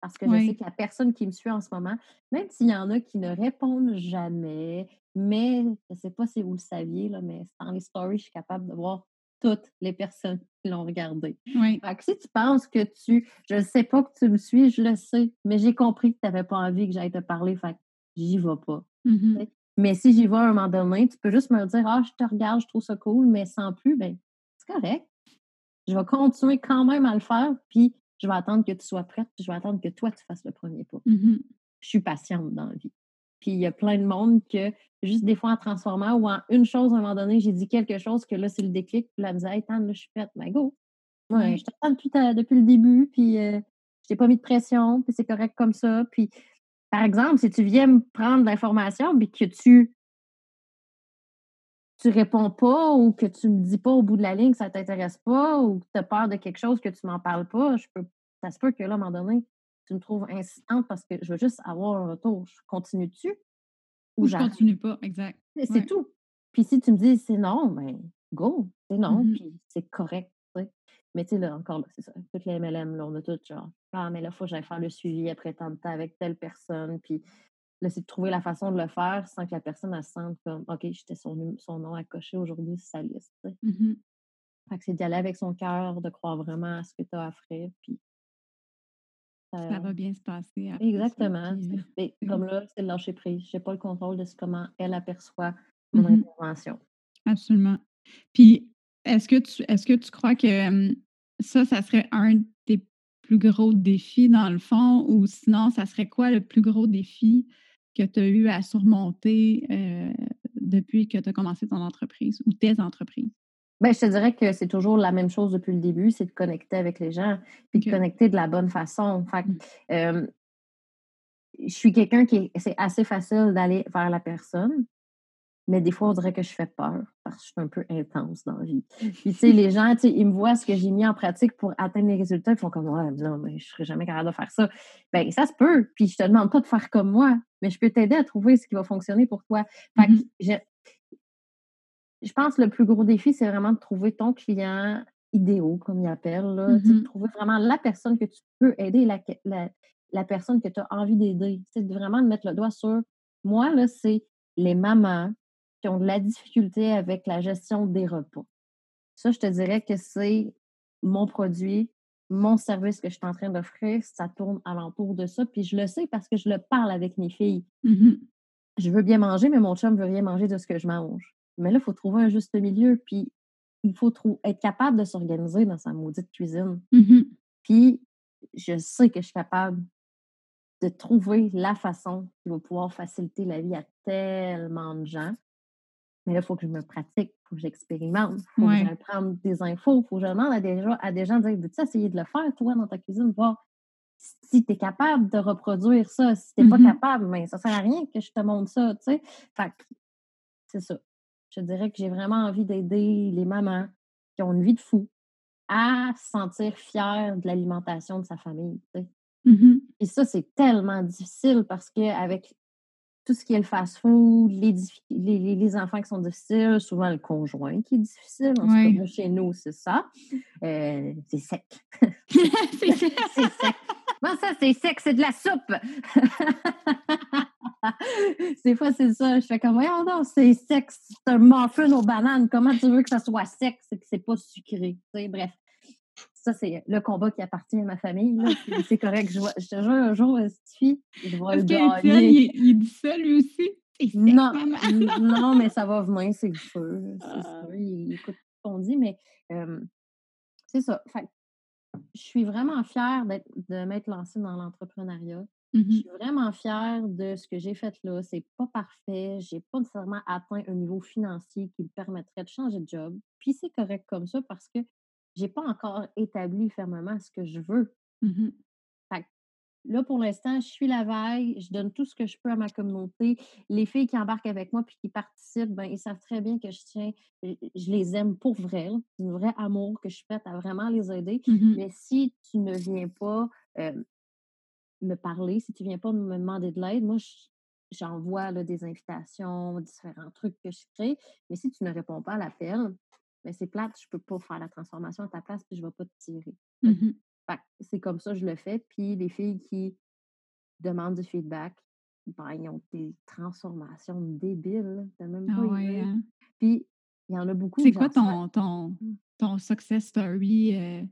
Parce que je sais que la personne qui me suit en ce moment, même s'il y en a qui ne répondent jamais, mais je ne sais pas si vous le saviez, là, mais dans les stories, je suis capable de voir toutes les personnes qui l'ont regardé. Oui. Fait que si tu penses que tu, je ne sais pas que tu me suis, je le sais, mais j'ai compris que tu n'avais pas envie que j'aille te parler, fait que j'y vais pas. Mhm. Mais si j'y vais à un moment donné, tu peux juste me dire Ah, je te regarde, je trouve ça cool, mais sans plus, ben c'est correct. Je vais continuer quand même à le faire, puis je vais attendre que tu sois prête, puis je vais attendre que toi, tu fasses le premier pas. Mhm. Je suis patiente dans la vie. Puis il y a plein de monde que, juste des fois en transformant ou en une chose, à un moment donné, j'ai dit quelque chose que là, c'est le déclic, puis là, elle me Hey, là, je suis prête, ben go. Ouais, je t'attends depuis, ta- depuis le début, puis euh, je t'ai pas mis de pression, puis c'est correct comme ça. Puis, par exemple, si tu viens me prendre l'information, puis que tu tu réponds pas ou que tu me dis pas au bout de la ligne que ça t'intéresse pas ou que tu as peur de quelque chose que tu m'en parles pas, je peux, ça se peut que là, à un moment donné, tu me trouves insistante parce que je veux juste avoir un retour. Je continue-tu? ou Ou je continue pas, exact. C'est Ouais. tout. Puis si tu me dis c'est non, ben go, c'est non, Mhm. puis c'est correct. tu sais. Mais tu sais, là, encore là, c'est ça. Toutes les MLM, là, on a tout genre, ah, mais là, il faut que j'aille faire le suivi après tant de temps avec telle personne. Puis là, c'est de trouver la façon de le faire sans que la personne elle se sente comme, OK, j'étais son, son nom à cocher aujourd'hui sur sa liste. Mhm. Fait que c'est d'y aller avec son cœur, de croire vraiment à ce que tu as à offrir. Puis, Ça euh, va bien se passer. après ça, Exactement. puis, euh, Mais comme là, c'est le lâcher prise. Je n'ai pas le contrôle de comment elle aperçoit mon Mhm. intervention. Absolument. Puis, est-ce que tu est-ce que tu crois que ça, ça serait un des plus gros défis dans le fond ou sinon, ça serait quoi le plus gros défi que tu as eu à surmonter, depuis que tu as commencé ton entreprise ou tes entreprises? Ben, je te dirais que c'est toujours la même chose depuis le début, c'est de connecter avec les gens, puis de connecter de la bonne façon. Fait que, Mmh. euh, je suis quelqu'un qui est c'est assez facile d'aller vers la personne, mais des fois, on dirait que je fais peur parce que je suis un peu intense dans la vie. Puis, tu sais, les gens, tu sais, ils me voient ce que j'ai mis en pratique pour atteindre les résultats, ils font comme, ouais, non, mais je serais jamais capable de faire ça. Ben, ça se peut. Puis, je te demande pas de faire comme moi, mais je peux t'aider à trouver ce qui va fonctionner pour toi. Fait que Mmh je pense que le plus gros défi, c'est vraiment de trouver ton client idéal, comme ils appellent. Là, de Mmh trouver vraiment la personne que tu peux aider, la, la, la personne que tu as envie d'aider. C'est vraiment de mettre le doigt sur moi, là, c'est les mamans qui ont de la difficulté avec la gestion des repas. Ça, je te dirais que c'est mon produit, mon service que je suis en train d'offrir, ça tourne alentour de ça. Puis je le sais parce que je le parle avec mes filles. Mmh Je veux bien manger, mais mon chum veut rien manger de ce que je mange. Mais là, il faut trouver un juste milieu. Puis il faut être capable de s'organiser dans sa maudite cuisine. Mmh Puis je sais que je suis capable de trouver la façon qui va pouvoir faciliter la vie à tellement de gens. Mais là, il faut que je me pratique, il faut que j'expérimente, il faut Ouais. que j'aille prendre des infos, il faut que je demande à des gens, à des gens de dire Veux-tu essayer de le faire, toi, dans ta cuisine, voir si tu es capable de reproduire ça. Si tu n'es pas Mhm. capable, mais ça ne sert à rien que je te montre ça, tu sais. Fait c'est ça. Je dirais que j'ai vraiment envie d'aider les mamans qui ont une vie de fou à se sentir fières de l'alimentation de sa famille. Mmh Et ça, c'est tellement difficile parce qu'avec tout ce qui est le fast-food, les, les, les, enfants qui sont difficiles, souvent le conjoint qui est difficile. En tout cas, chez nous, c'est ça. Euh, c'est sec. c'est sec. Moi, ça, c'est sec, c'est de la soupe. Des fois, c'est ça. Je fais comme, voyons non, c'est sec, c'est un muffin aux bananes. Comment tu veux que ça soit sec? C'est que c'est pas sucré? bref. Ça, c'est le combat qui appartient à ma famille. C'est correct. Je, je te jure, un jour, Stifi, je vais le gagner. Il, il, dit ça, lui aussi? Non, non, mais ça va venir, c'est sûr. C'est sûr. Il écoute ce qu'on dit, mais c'est ça. Fait, je suis vraiment fière de m'être lancée dans l'entrepreneuriat. Je mmh suis vraiment fière de ce que j'ai fait là. C'est pas parfait. J'ai pas nécessairement atteint un niveau financier qui me permettrait de changer de job. Puis c'est correct comme ça parce que j'ai pas encore établi fermement ce que je veux. Mmh là, pour l'instant, je suis la veille, je donne tout ce que je peux à ma communauté. Les filles qui embarquent avec moi puis qui participent, ben, ils savent très bien que je tiens, je les aime pour vrai. C'est un vrai amour que je suis prête à vraiment les aider. Mmh Mais si tu ne viens pas me parler, si tu ne viens pas me demander de l'aide, moi, j'envoie des invitations, différents trucs que je crée. Mais si tu ne réponds pas à l'appel, ben, c'est plate, je ne peux pas faire la transformation à ta place puis je ne vais pas te tirer. Mmh c'est comme ça que je le fais. Puis les filles qui demandent du feedback, ben, ils ont des transformations débiles. même ah pas hein? Puis il y en a beaucoup. C'est quoi ton, ton, mmh. ton success story? Euh?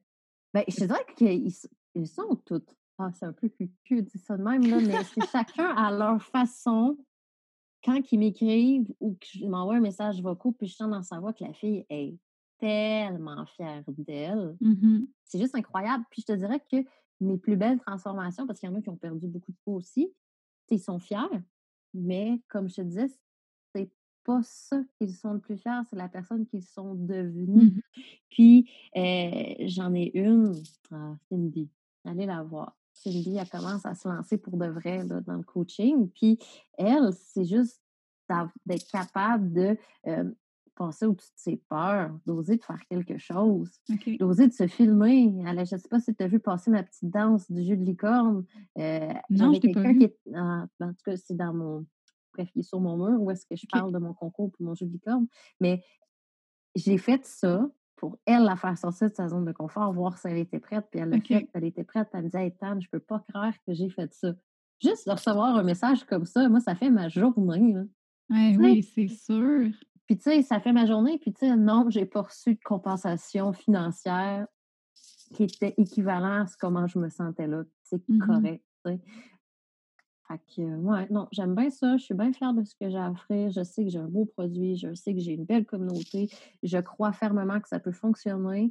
Ben, je te dirais qu'ils ils sont toutes ah, c'est un peu cucu de dire ça de même, là, mais c'est chacun à leur façon. Quand ils m'écrivent ou que je m'envoie un message vocal, puis je sens dans sa voix que la fille est tellement fière d'elle. Mmh c'est juste incroyable. Puis je te dirais que mes plus belles transformations, parce qu'il y en a qui ont perdu beaucoup de poids aussi, ils sont fiers, mais comme je te disais, c'est pas ça qu'ils sont le plus fiers, c'est la personne qu'ils sont devenus. Mmh puis j'en ai une, ah, Cindy, allez la voir. Cindy, elle commence à se lancer pour de vrai dans le coaching. Puis elle, c'est juste d'être capable de passer au-dessus de ses peurs, d'oser de faire quelque chose, d'oser de se filmer. je ne sais pas si tu as vu passer ma petite danse du jeu de licorne. Euh, non, je quelqu'un qui est. en tout cas, c'est dans mon. Bref, il est sur mon mur où est-ce que je parle de mon concours pour mon jeu de licorne. Mais j'ai fait ça pour elle la faire sortir de sa zone de confort, voir si elle était prête. Puis elle l'a fait, elle était prête. Elle me disait Hey, Tan, je peux pas croire que j'ai fait ça. Juste de recevoir un message comme ça, moi, ça fait ma journée. oui, c'est sûr. Puis, tu sais, ça fait ma journée. Puis, tu sais, non, j'ai pas reçu de compensation financière qui était équivalent à ce comment je me sentais là. C'est mmh correct. Fait que, ouais, non, j'aime bien ça. Je suis bien fière de ce que j'ai à offrir. Je sais que j'ai un beau produit. Je sais que j'ai une belle communauté. Je crois fermement que ça peut fonctionner.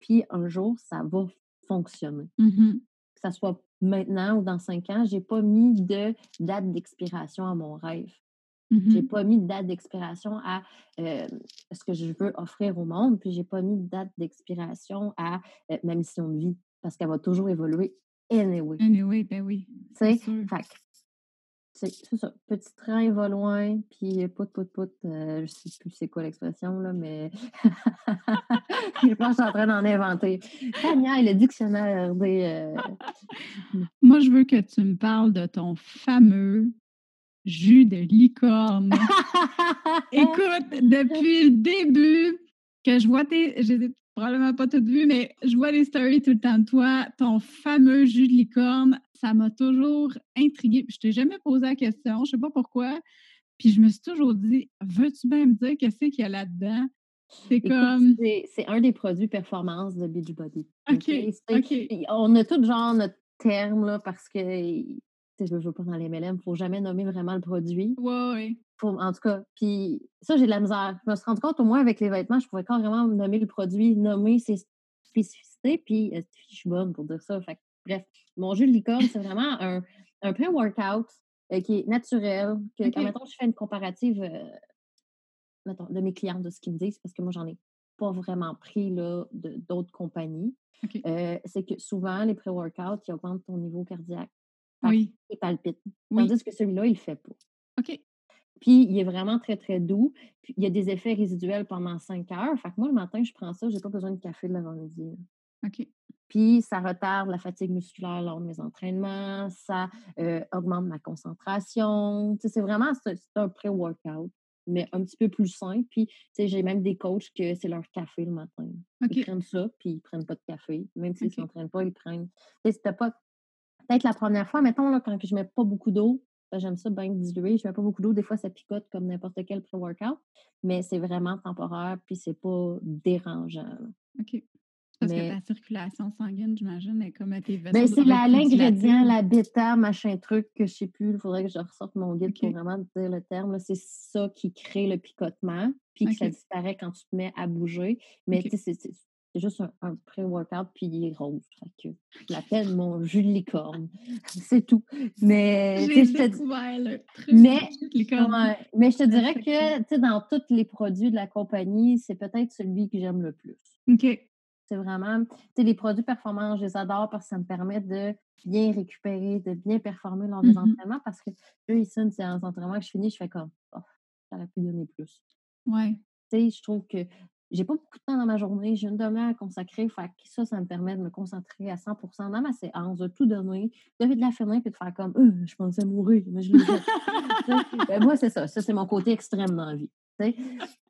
Puis un jour, ça va fonctionner. Mmh que ça soit maintenant ou dans cinq ans, j'ai pas mis de date d'expiration à mon rêve. Mmh J'ai pas mis de date d'expiration à ce que je veux offrir au monde, puis j'ai pas mis de date d'expiration à ma mission de vie, parce qu'elle va toujours évoluer anyway. Anyway, ben oui. C'est c'est ça. Petit train va loin, puis pout, pout, pout. Euh, je sais plus c'est quoi l'expression, là, mais je pense que je suis en train d'en inventer. Tania le dictionnaire des. Euh, Moi, je veux que tu me parles de ton fameux jus de licorne. Écoute, depuis le début que je vois tes. J'ai probablement pas tout vu, mais je vois des stories tout le temps de toi. Ton fameux jus de licorne, ça m'a toujours intriguée. Je t'ai jamais posé la question, je sais pas pourquoi. Puis je me suis toujours dit, veux-tu bien me dire qu'est-ce qu'il y a là-dedans? C'est comme. C'est un des produits performance de Beachbody. OK. On a tout genre notre terme là, parce que je ne veux pas dans les MLM, il ne faut jamais nommer vraiment le produit. Oui, en tout cas, puis ça, j'ai de la misère. Je me suis rendu compte, au moins avec les vêtements, je pouvais carrément nommer le produit, nommer ses spécificités, puis je suis bonne pour dire ça. Fait, bref, mon jus de licorne, c'est vraiment un, un pré-workout euh, qui est naturel. Que, Quand, mettons, je fais une comparative euh, de mes clients de ce qu'ils me disent, parce que moi, j'en ai pas vraiment pris d'autres compagnies. Euh, c'est que souvent, les pré-workouts, ils augmentent ton niveau cardiaque. Oui. Il palpite. Tandis que celui-là, il ne le fait pas. OK. Puis, il est vraiment très, très doux. Puis, il y a des effets résiduels pendant 5 heures. Fait que moi, le matin, je prends ça, je n'ai pas besoin de café de l'avant-midi. OK. Puis ça retarde la fatigue musculaire lors de mes entraînements, ça euh, augmente ma concentration. C'est vraiment c'est un pré-workout, mais un petit peu plus sain. Puis, j'ai même des coachs que c'est leur café le matin. Ils prennent ça, puis ils prennent pas de café. Même s'ils ne OK. s'entraînent pas, ils prennent. C'était pas. Peut-être la première fois, mettons, là, quand je mets pas beaucoup d'eau, j'aime ça bien diluer. Je mets pas beaucoup d'eau. Des fois, ça picote comme n'importe quel pré-workout, mais c'est vraiment temporaire, puis c'est pas dérangeant. là. OK. Parce Mais- que ta circulation sanguine, j'imagine, est comme à tes Ben, c'est la- l'ingrédient, la bêta, machin truc, que je sais plus. Il faudrait que je ressorte mon guide pour vraiment te dire le terme. là. C'est ça qui crée le picotement, puis que ça disparaît quand tu te mets à bouger. Mais c'est c'est- c'est juste un, un pré-workout, puis il est rose. Fait que je l'appelle mon jus de licorne. C'est tout. Mais J'ai découvert le truc. Mais- de licorne. Ouais, mais je te dirais que, dans tous les produits de la compagnie, c'est peut-être celui que j'aime le plus. OK. C'est vraiment, tu sais, les produits performants, je les adore parce que ça me permet de bien récupérer, de bien performer lors des Mhm. entraînements parce que là, ici, une séance d'entraînement que je finis, je fais comme, oh, j'aurais pu donner plus. Ouais. Tu sais, je trouve que j'ai pas beaucoup de temps dans ma journée, j'ai une demi-heure à consacrer, fait que ça, ça me permet de me concentrer à 100% dans ma séance, de tout donner, de la finir puis de faire comme, Euh, je pensais mourir, mais je l'ai ben, moi, c'est ça. Ça, c'est mon côté extrême dans la vie.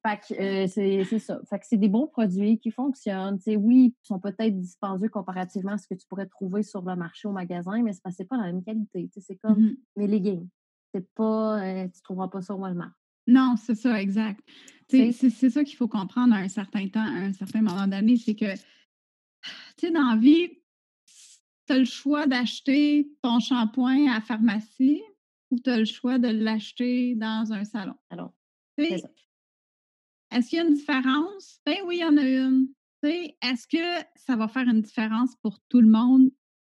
Fait que euh, c'est ça. Fait que c'est des bons produits qui fonctionnent. Oui, ils sont peut-être dispendieux comparativement à ce que tu pourrais trouver sur le marché au magasin, mais c'est pas la même qualité. C'est comme Mhm. mes leggings. C'est pas, euh, tu trouveras pas ça au Walmart. Non, c'est ça, exact. C'est c'est ça qu'il faut comprendre à un certain temps, à un certain moment donné, c'est que, tu sais, dans la vie, tu as le choix d'acheter ton shampoing à la pharmacie ou tu as le choix de l'acheter dans un salon. Alors, Est-ce qu'il y a une différence? Ben oui, il y en a une. Est-ce que ça va faire une différence pour tout le monde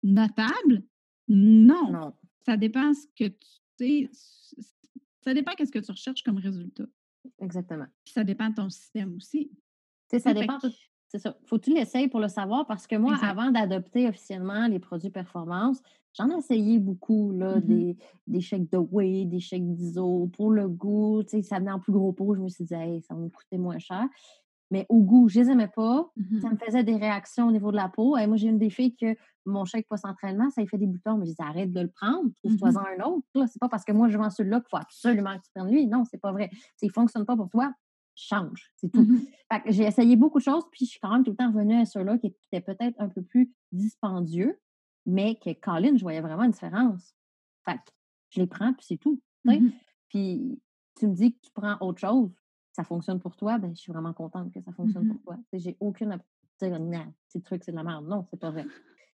notable? Non. Non. Ça dépend ce que tu ça dépend qu'est-ce que tu recherches comme résultat. Exactement. Puis ça dépend de ton système aussi. Tu sais, ça fait dépend. que- C'est ça. Faut que tu l'essayes pour le savoir parce que moi, Exact. avant d'adopter officiellement les produits performance, j'en ai essayé beaucoup, là, Mhm. des, des chèques de whey, des chèques d'ISO. Pour le goût, tu sais, ça venait en plus gros pot. Je me suis dit, hey, ça va me coûter moins cher. Mais au goût, je les aimais pas. Mhm. Ça me faisait des réactions au niveau de la peau. Et moi, j'ai une des filles que mon chèque post-entraînement, ça lui fait des boutons. Mais je dis, arrête de le prendre, trouve-toi-en un autre. là. C'est pas parce que moi, je vends celui-là qu'il faut absolument que tu prennes lui. Non, c'est pas vrai. S'il ne fonctionne pas pour toi, change. C'est tout. J'ai essayé beaucoup de choses, puis je suis quand même tout le temps revenue à ceux-là qui étaient peut-être un peu plus dispendieux, mais que Colin, je voyais vraiment une différence. Fait que je les prends, puis c'est tout. Mhm. Puis tu me dis que tu prends autre chose, ça fonctionne pour toi, ben je suis vraiment contente que ça fonctionne Mhm. pour toi. J'ai aucune ap- dire non, ces trucs, c'est de la merde. Non, c'est pas vrai.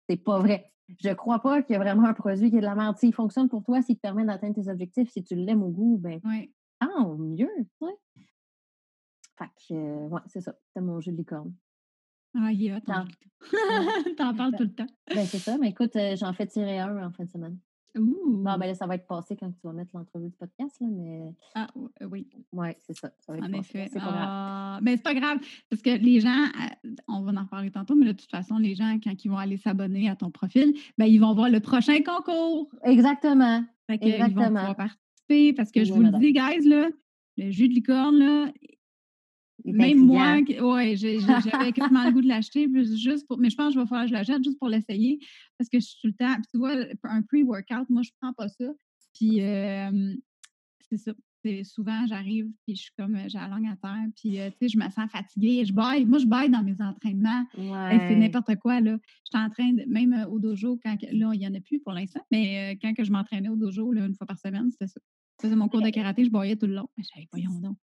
C'est pas vrai. Je crois pas qu'il y a vraiment un produit qui est de la merde. S'il fonctionne pour toi, s'il te permet d'atteindre tes objectifs, si tu l'aimes au goût, ben Ouais. tant mieux. tu sais. Fait que, euh, ouais, c'est ça. C'est mon jeu de licorne. Ah, il Non. jus. T'en parles tout le temps. Ben, c'est ça. Mais écoute, euh, j'en fais tirer un en fin de semaine. Ouh. Bon, ben là, ça va être passé quand tu vas mettre l'entrevue du podcast, là, mais Ah, euh, oui, ouais, c'est ça. Ça va être en passé. effet. C'est pas grave. Ah, mais c'est pas grave, parce que les gens, euh, on va en reparler tantôt, mais de toute façon, les gens, quand ils vont aller s'abonner à ton profil, ben, ils vont voir le prochain concours. Exactement. Fait que, ils vont pouvoir participer parce que je Oui, vous le dis, guys, là, le jus de licorne, là, même moi, qui- ouais, j'avais quasiment le goût de l'acheter, juste pour, mais je pense que je vais falloir que je l'achète juste pour l'essayer parce que je suis tout le temps, tu vois, un pre-workout, moi, je prends pas ça. Puis, euh, c'est ça. Souvent, j'arrive, puis je suis comme, j'ai la langue à terre, puis, euh, tu sais, je me sens fatiguée. Je baille. Moi, je baille dans mes entraînements. C'est n'importe quoi, là. Je suis en train de, même euh, au dojo, quand, là, il n'y en a plus pour l'instant, mais euh, quand que je m'entraînais au dojo, là, une fois par semaine, c'était ça. Je faisais mon cours de karaté, je baillais tout le long. Mais j'avais, voyons donc.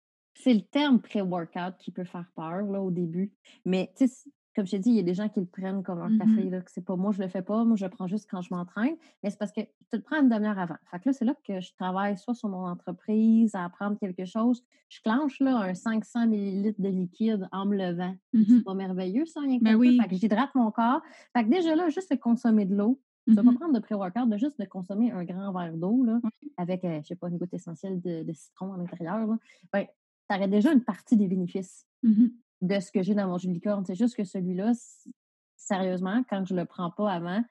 C'est le terme pré-workout qui peut faire peur là, au début. Mais tu sais, c- comme je t'ai dit, il y a des gens qui le prennent comme un café. Là, que c'est pas moi, je le fais pas. Moi, je le prends juste quand je m'entraîne. Mais c'est parce que tu le prends une demi-heure avant. Fait que là, c'est là que je travaille soit sur mon entreprise, à apprendre quelque chose. Je clenche là, un 500 ml de liquide en me levant. C'est pas merveilleux, ça, rien que Ben oui. Fait que j'hydrate mon corps. Fait que déjà là, juste de consommer de l'eau, tu vas pas Mhm. prendre de pré-workout, de juste de consommer un grand verre d'eau là, avec, euh, je sais pas, une goutte essentielle de, de citron à l'intérieur. là. Ben, tu aurais déjà une partie des bénéfices Mhm. de ce que j'ai dans mon jus de licorne. C'est juste que celui-là, sérieusement, quand je le prends pas avant,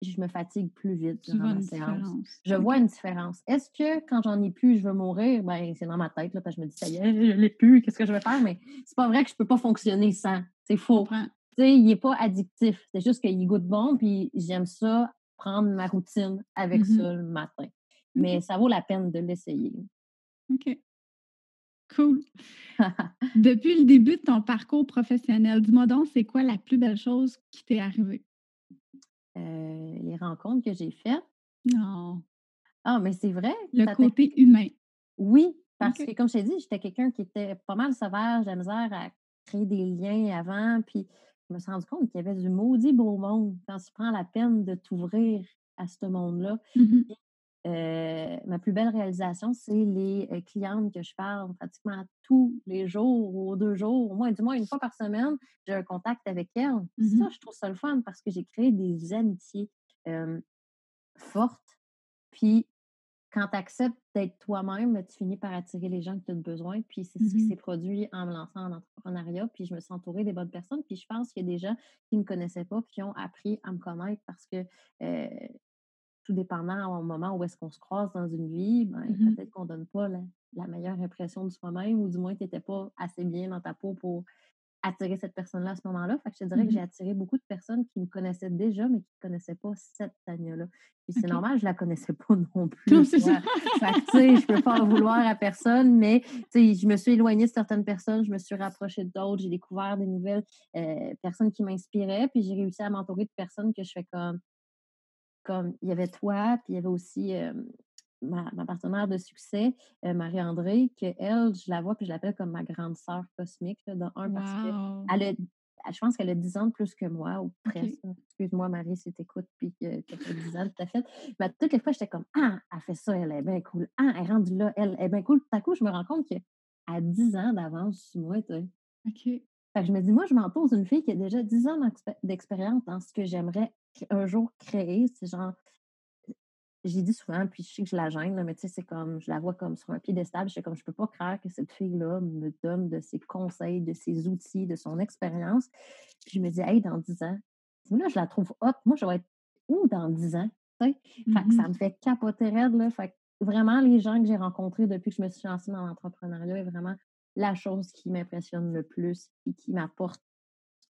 je me fatigue plus vite Tu durant une séance. différence. Je vois une différence. Est-ce que quand j'en ai plus, je veux mourir? Ben, c'est dans ma tête, là, parce que je me dis, ça y est, je l'ai plus, qu'est-ce que je vais faire? Mais c'est pas vrai que je peux pas fonctionner sans. C'est faux. comprends. sais, il n'est pas addictif. C'est juste qu'il goûte bon, puis j'aime ça, prendre ma routine avec Mmh ça le matin. Mais ça vaut la peine de l'essayer. OK. Cool. Depuis le début de ton parcours professionnel, dis-moi donc, c'est quoi la plus belle chose qui t'est arrivée? Euh, les rencontres que j'ai faites. Non. Ah, mais c'est vrai. Le côté humain. Oui, parce que comme je t'ai dit, j'étais quelqu'un qui était pas mal sauvage, de la misère à créer des liens avant, puis je me suis rendu compte qu'il y avait du maudit beau monde quand tu prends la peine de t'ouvrir à ce monde-là. Mhm. Euh, ma plus belle réalisation, c'est les euh, clientes que je parle pratiquement tous les jours ou deux jours, au moins, du moins une fois par semaine, j'ai un contact avec elles. Puis Ça, je trouve ça le fun parce que j'ai créé des amitiés euh, fortes. Puis quand tu acceptes d'être toi-même, ben, tu finis par attirer les gens que tu as besoin. Puis c'est ce qui Mhm. s'est produit en me lançant en entrepreneuriat. Puis je me suis entourée des bonnes personnes. Puis je pense qu'il y a des gens qui ne me connaissaient pas, qui ont appris à me connaître parce que euh, tout dépendant au moment où est-ce qu'on se croise dans une vie, ben, Mhm. peut-être qu'on ne donne pas la, la meilleure impression de soi-même ou du moins tu n'étais pas assez bien dans ta peau pour attirer cette personne-là à ce moment-là. Fait que je te dirais que Mhm. j'ai attiré beaucoup de personnes qui me connaissaient déjà, mais qui ne connaissaient pas cette Tania-là. Puis c'est normal, je ne la connaissais pas non plus. Fait que, tu sais, je peux pas en vouloir à personne, mais tu sais, je me suis éloignée de certaines personnes, je me suis rapprochée d'autres, j'ai découvert des nouvelles euh, personnes qui m'inspiraient, puis j'ai réussi à m'entourer de personnes que je fais comme, comme il y avait toi, puis il y avait aussi euh, ma, ma partenaire de succès, euh, Marie-André, que elle, je la vois, puis je l'appelle comme ma grande sœur cosmique, là, de un, parce que elle a, je pense qu'elle a 10 ans de plus que moi, ou presque. là. Excuse-moi, Marie, si t'écoutes, puis que tu as 10 ans, tout à fait. Mais toutes les fois, j'étais comme, ah, elle fait ça, elle est bien cool. Ah, elle est rendue là, elle est bien cool. Tout à coup, je me rends compte qu'elle a 10 ans d'avance sur moi, tu sais. OK. Fait que je me dis, moi, je m'entoure d'une fille qui a déjà 10 ans d'expé- d'expérience dans ce que j'aimerais un jour créer. C'est genre, j'ai dit souvent, puis je sais que je la gêne, là, mais tu sais, c'est comme, je la vois comme sur un piédestal. Je suis comme, je peux pas croire que cette fille-là me donne de ses conseils, de ses outils, de son expérience. Puis je me dis, hey, dans 10 ans, là, je la trouve hot. Moi, je vais être où dans 10 ans? sais? Fait que ça Mhm. me fait capoter raide, là. Fait que vraiment, les gens que j'ai rencontrés depuis que je me suis lancée dans l'entrepreneuriat est vraiment la chose qui m'impressionne le plus et qui m'apporte.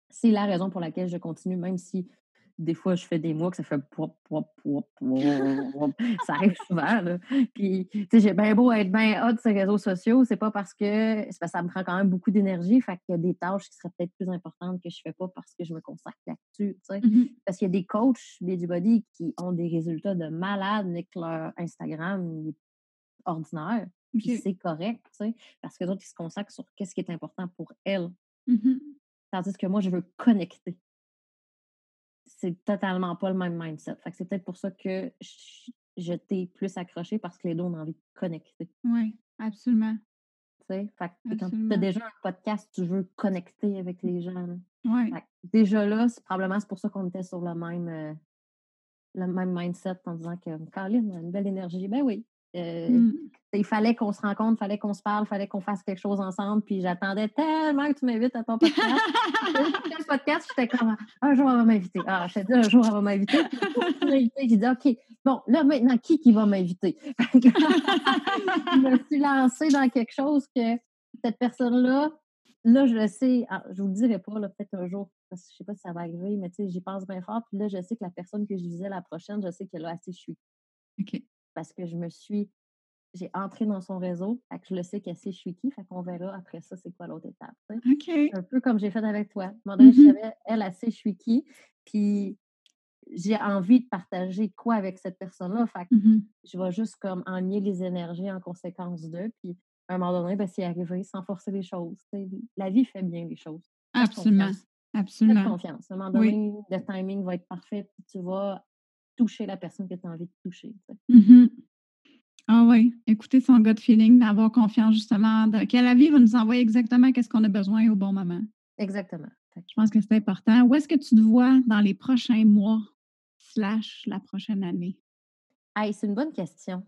C'est la raison pour laquelle je continue, même si des fois je fais des mois que ça fait pop, pop, pop, pop. ça arrive souvent. Là. Puis, tu sais, j'ai bien beau être bien hot sur les réseaux sociaux, c'est pas parce que c'est parce que ça me prend quand même beaucoup d'énergie. Fait qu'il y a des tâches qui seraient peut-être plus importantes que je fais pas parce que je me consacre là-dessus. tu sais. Mhm. Parce qu'il y a des coachs Body qui ont des résultats de malade, mais que leur Instagram ordinaire. C'est correct, tu sais, parce que d'autres, ils se consacrent sur qu'est-ce qui est important pour elles. Mhm. Tandis que moi, je veux connecter. C'est totalement pas le même mindset. Fait que c'est peut-être pour ça que je, je t'ai plus accroché parce que les deux, on a envie de connecter. Oui, absolument. tu sais. Fait que quand tu as déjà un podcast, tu veux connecter avec les gens. là. Oui. Fait que déjà là, c'est probablement c'est pour ça qu'on était sur le même, euh, le même mindset en disant que Caroline a une belle énergie. Ben oui. Euh, Mm. il fallait qu'on se rencontre, il fallait qu'on se parle, il fallait qu'on fasse quelque chose ensemble. Puis j'attendais tellement que tu m'invites à ton podcast. le podcast, j'étais comme un jour, elle va m'inviter. Ah, je dit un jour, elle va m'inviter. J'ai dit, OK, bon, là, maintenant, qui qui va m'inviter? Je me suis lancée dans quelque chose que cette personne-là, là, je le sais, ah, je vous le dirai pas, là, peut-être un jour, parce que je sais pas si ça va arriver, mais tu sais, j'y pense bien fort. Puis là, je sais que la personne que je visais la prochaine, je sais qu'elle a assez je suis OK. Parce que je me suis, j'ai entré dans son réseau, fait que je le sais qu'elle sait je suis qui, fait qu'on verra après ça c'est quoi l'autre étape. Un peu comme j'ai fait avec toi. Mandré, je Mhm. savais, elle, elle sait je suis qui, puis j'ai envie de partager quoi avec cette personne-là, fait que Mhm. je vais juste comme ennier les énergies en conséquence d'eux, puis à un moment donné, ben, c'est arrivé sans forcer les choses. La vie fait bien les choses. Absolument. Absolument. confiance. À un moment Oui. donné, le timing va être parfait, puis tu vas toucher la personne que tu as envie de toucher. Mhm. Ah oui, écouter son gut feeling, d'avoir confiance justement, de, que la vie va nous envoyer exactement qu'est-ce qu'on a besoin au bon moment. Exactement. Je pense que c'est important. Où est-ce que tu te vois dans les prochains mois slash la prochaine année? Hey, c'est une bonne question.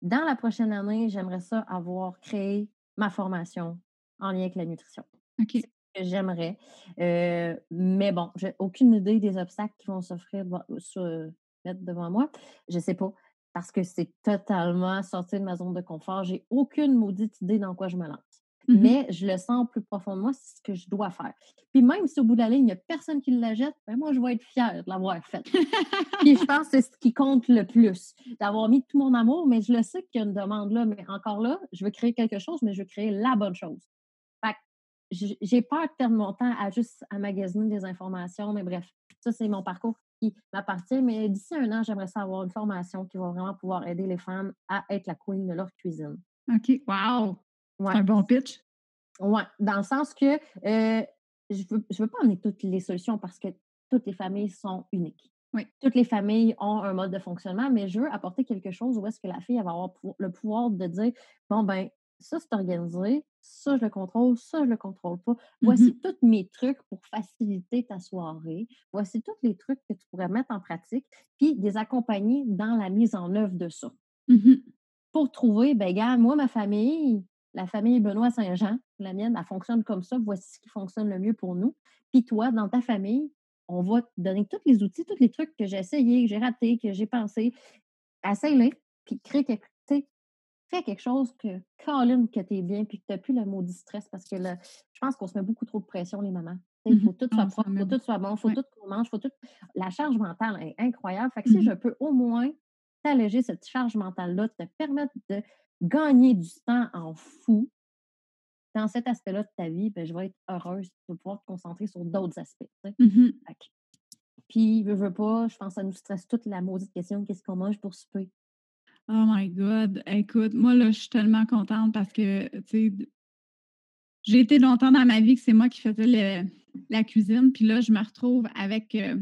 Dans la prochaine année, j'aimerais ça avoir créé ma formation en lien avec la nutrition. OK. que J'aimerais. Euh, mais bon, j'ai aucune idée des obstacles qui vont s'offrir, se mettre devant moi. Je sais pas. Parce que c'est totalement sortir de ma zone de confort. J'ai aucune maudite idée dans quoi je me lance. Mmh mais je le sens plus profond de moi, c'est ce que je dois faire. Puis même si au bout de la ligne, il n'y a personne qui la jette, ben moi, je vais être fière de l'avoir faite. Puis je pense que c'est ce qui compte le plus, d'avoir mis tout mon amour, mais je le sais qu'il y a une demande là, mais encore là, je veux créer quelque chose, mais je veux créer la bonne chose. Fait j'ai peur de perdre mon temps à juste à magasiner des informations, mais bref, ça, c'est mon parcours qui m'appartient. Mais d'ici un an, j'aimerais ça avoir une formation qui va vraiment pouvoir aider les femmes à être la queen de leur cuisine. OK. Wow! Ouais. C'est un bon pitch. Ouais, dans le sens que euh, je veux, je veux pas amener toutes les solutions parce que toutes les familles sont uniques. Oui. Toutes les familles ont un mode de fonctionnement, mais je veux apporter quelque chose où est-ce que la fille elle va avoir le pouvoir de dire bon ben ça c'est organisé, ça je le contrôle, ça je le contrôle pas. Voici Mhm. tous mes trucs pour faciliter ta soirée. Voici tous les trucs que tu pourrais mettre en pratique, puis les accompagner dans la mise en œuvre de ça Mhm. pour trouver, ben gars, moi, ma famille, la famille Benoît Saint-Jean, la mienne, elle fonctionne comme ça, voici ce qui fonctionne le mieux pour nous. Puis toi, dans ta famille, on va te donner tous les outils, tous les trucs que j'ai essayés, que j'ai ratés, que j'ai pensé. Essaye-les, puis crée quelque, fais quelque chose que, Colin, que tu es bien, puis que tu n'as plus le maudit stress, parce que là, je pense qu'on se met beaucoup trop de pression, les mamans. Il faut Mhm. tout soit propre, met faut tout soit bon, faut Ouais. tout qu'on mange, faut tout. La charge mentale est incroyable. Fait que si Mhm. je peux au moins t'alléger cette charge mentale-là, te permettre de gagner du temps en fou dans cet aspect-là de ta vie, ben, je vais être heureuse de pouvoir te concentrer sur d'autres aspects. Mhm. Puis, veux, veux pas, je pense que ça nous stresse toute la maudite question qu'est-ce qu'on mange pour souper? Oh my God! Écoute, moi, là, je suis tellement contente parce que, tu sais, j'ai été longtemps dans ma vie que c'est moi qui faisais le- la cuisine. Puis là, je me retrouve avec euh,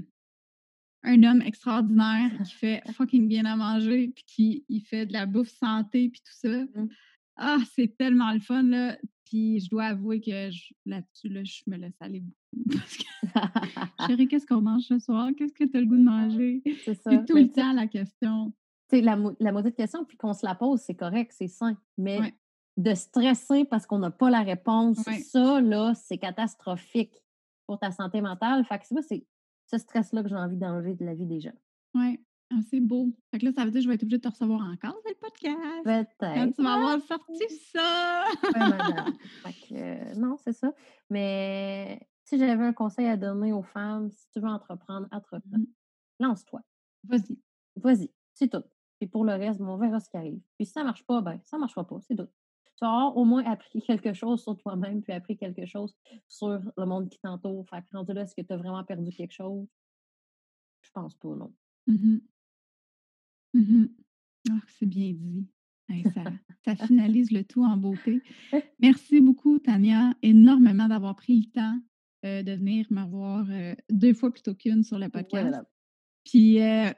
un homme extraordinaire qui fait fucking bien à manger, puis qui il fait de la bouffe santé, puis tout ça. Mm. Ah, c'est tellement le fun, là. Puis je dois avouer que là-dessus, là, je me laisse aller beaucoup. Parce que, chérie, qu'est-ce qu'on mange ce soir? Qu'est-ce que tu as le goût de manger? c'est ça. C'est tout Mais le temps la question. La, la maudite question, puis qu'on se la pose, c'est correct, c'est sain. Mais Ouais. de stresser parce qu'on n'a pas la réponse, Ouais. ça, là, c'est catastrophique pour ta santé mentale. Fait que c'est c'est ce stress-là que j'ai envie d'enlever de la vie des gens. Oui, ah, c'est beau. Fait que là, ça veut dire que je vais être obligée de te recevoir encore dans le podcast. Quand Peut-être. tu vas avoir sorti ça. Ouais. Fait que, euh, non, c'est ça. Mais si j'avais un conseil à donner aux femmes, si tu veux entreprendre, entreprends. Mhm. Lance-toi. Vas-y. Vas-y. C'est tout. Puis pour le reste, on verra ce qui arrive. Puis si ça marche pas, ben ça marchera pas. C'est tout. Tu avoir au moins appris quelque chose sur toi-même, puis appris quelque chose sur le monde qui t'entoure. Fait que rendu là, est-ce que tu as vraiment perdu quelque chose? Je pense pas, non. Ah, c'est bien dit. Hey, ça, ça finalise le tout en beauté. Merci beaucoup, Tania, énormément d'avoir pris le temps euh, de venir me voir euh, deux fois plutôt qu'une sur le podcast. Voilà. Puis, euh,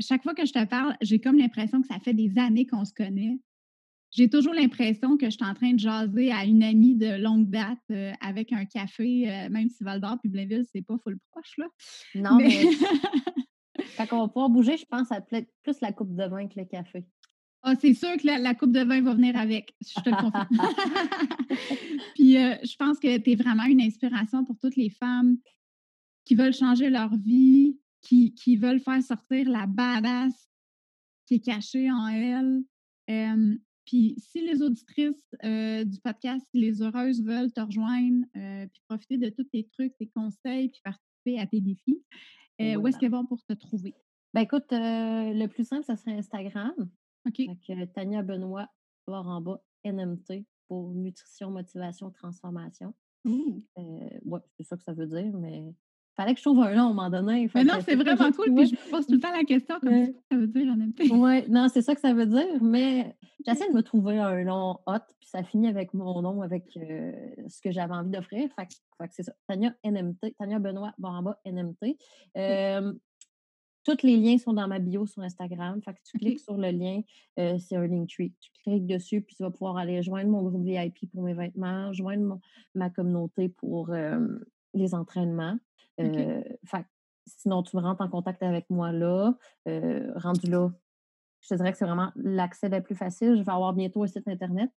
chaque fois que je te parle, j'ai comme l'impression que ça fait des années qu'on se connaît. J'ai toujours l'impression que je suis en train de jaser à une amie de longue date euh, avec un café, euh, même si Val d'Or puis Blainville, c'est pas full proche, là. Non, mais, Mais- quand on va pouvoir bouger, je pense à plus la coupe de vin que le café. Ah, c'est sûr que la, la coupe de vin va venir avec, je te le confirme. Puis euh, je pense que tu es vraiment une inspiration pour toutes les femmes qui veulent changer leur vie, qui, qui veulent faire sortir la badass qui est cachée en elles. Euh, puis si les auditrices euh, du podcast, si les heureuses veulent te rejoindre, euh, puis profiter de tous tes trucs, tes conseils, puis participer à tes défis, euh, où est-ce qu'elles vont pour te trouver? Ben écoute, le plus simple, ça serait Instagram. OK. Tania Benoît, barre en bas, NMT, pour nutrition, motivation, transformation. Ouh. Euh, c'est ça que ça veut dire, mais fallait que je trouve un nom à un moment donné. Mais non, c'est vraiment cool. Puis je me pose tout le temps la question comme Ouais. ça, ça veut dire en même temps. Ouais, non, c'est ça que ça veut dire, mais j'essaie de me trouver un nom hot, puis ça finit avec mon nom, avec euh, ce que j'avais envie d'offrir. Fait, que- fait que c'est ça. Tania NMT, Tania Benoît, barre en bas, NMT. Euh, tous les liens sont dans ma bio sur Instagram. Fait que tu cliques sur le lien, euh, c'est un Linktree. Tu cliques dessus, puis tu vas pouvoir aller joindre mon groupe VIP pour mes vêtements, joindre mon- ma communauté pour euh, les entraînements. Euh, fait sinon, tu me rentres en contact avec moi là. Euh, rendu là, je te dirais que c'est vraiment l'accès le plus facile. Je vais avoir bientôt un site Internet.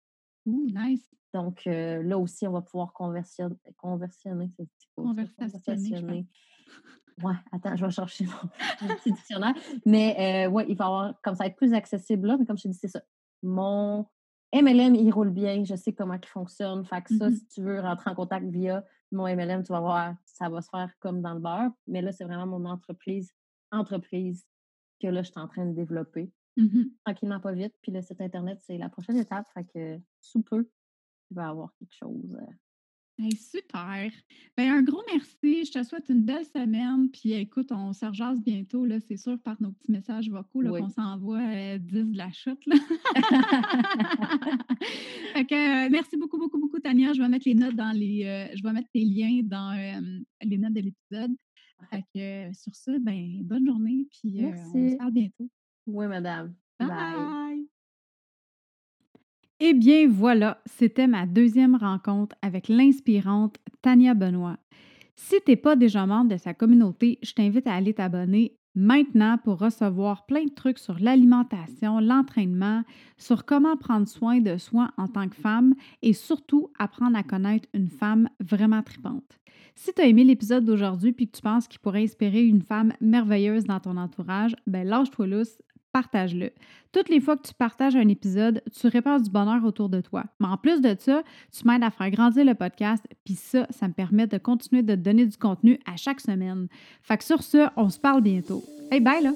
Ouh, nice. Donc, euh, là aussi, on va pouvoir conversionner. Conversionner? Conversationner. Ouais, attends, je vais chercher mon, mon petit dictionnaire. Mais euh, ouais, il va y avoir, comme ça être plus accessible là, mais comme je te dis, c'est ça. Mon MLM, il roule bien, je sais comment il fonctionne. Fait que ça, Mhm. si tu veux rentrer en contact via mon MLM, tu vas voir, ça va se faire comme dans le beurre. Mais là, c'est vraiment mon entreprise, entreprise que là, je suis en train de développer. Mhm. Tranquillement, pas vite. Puis le site Internet, c'est la prochaine étape. Fait que sous peu, il va y avoir quelque chose. Euh, Hey, super. Ben, un gros merci. Je te souhaite une belle semaine. Puis écoute, on se rejase bientôt. Là, c'est sûr, par nos petits messages vocaux là, Oui. qu'on s'envoie euh, 10 de la chute. Là. Fait que, euh, merci beaucoup, beaucoup, beaucoup, Tania. Je vais mettre les notes dans les. euh, je vais mettre tes liens dans euh, les notes de l'épisode. Fait que euh, sur ça, ben, bonne journée. Puis euh, on se Merci. parle bientôt. Oui, madame. Bye. Bye! Eh bien, voilà, c'était ma deuxième rencontre avec l'inspirante Tania Benoît. Si tu n'es pas déjà membre de sa communauté, je t'invite à aller t'abonner maintenant pour recevoir plein de trucs sur l'alimentation, l'entraînement, sur comment prendre soin de soi en tant que femme et surtout apprendre à connaître une femme vraiment tripante. Si tu as aimé l'épisode d'aujourd'hui puis que tu penses qu'il pourrait inspirer une femme merveilleuse dans ton entourage, ben lâche-toi lousse, partage-le. Toutes les fois que tu partages un épisode, tu répands du bonheur autour de toi. Mais en plus de ça, tu m'aides à faire grandir le podcast, puis ça, ça me permet de continuer de te donner du contenu à chaque semaine. Fait que sur ce, on se parle bientôt. Hey, bye là!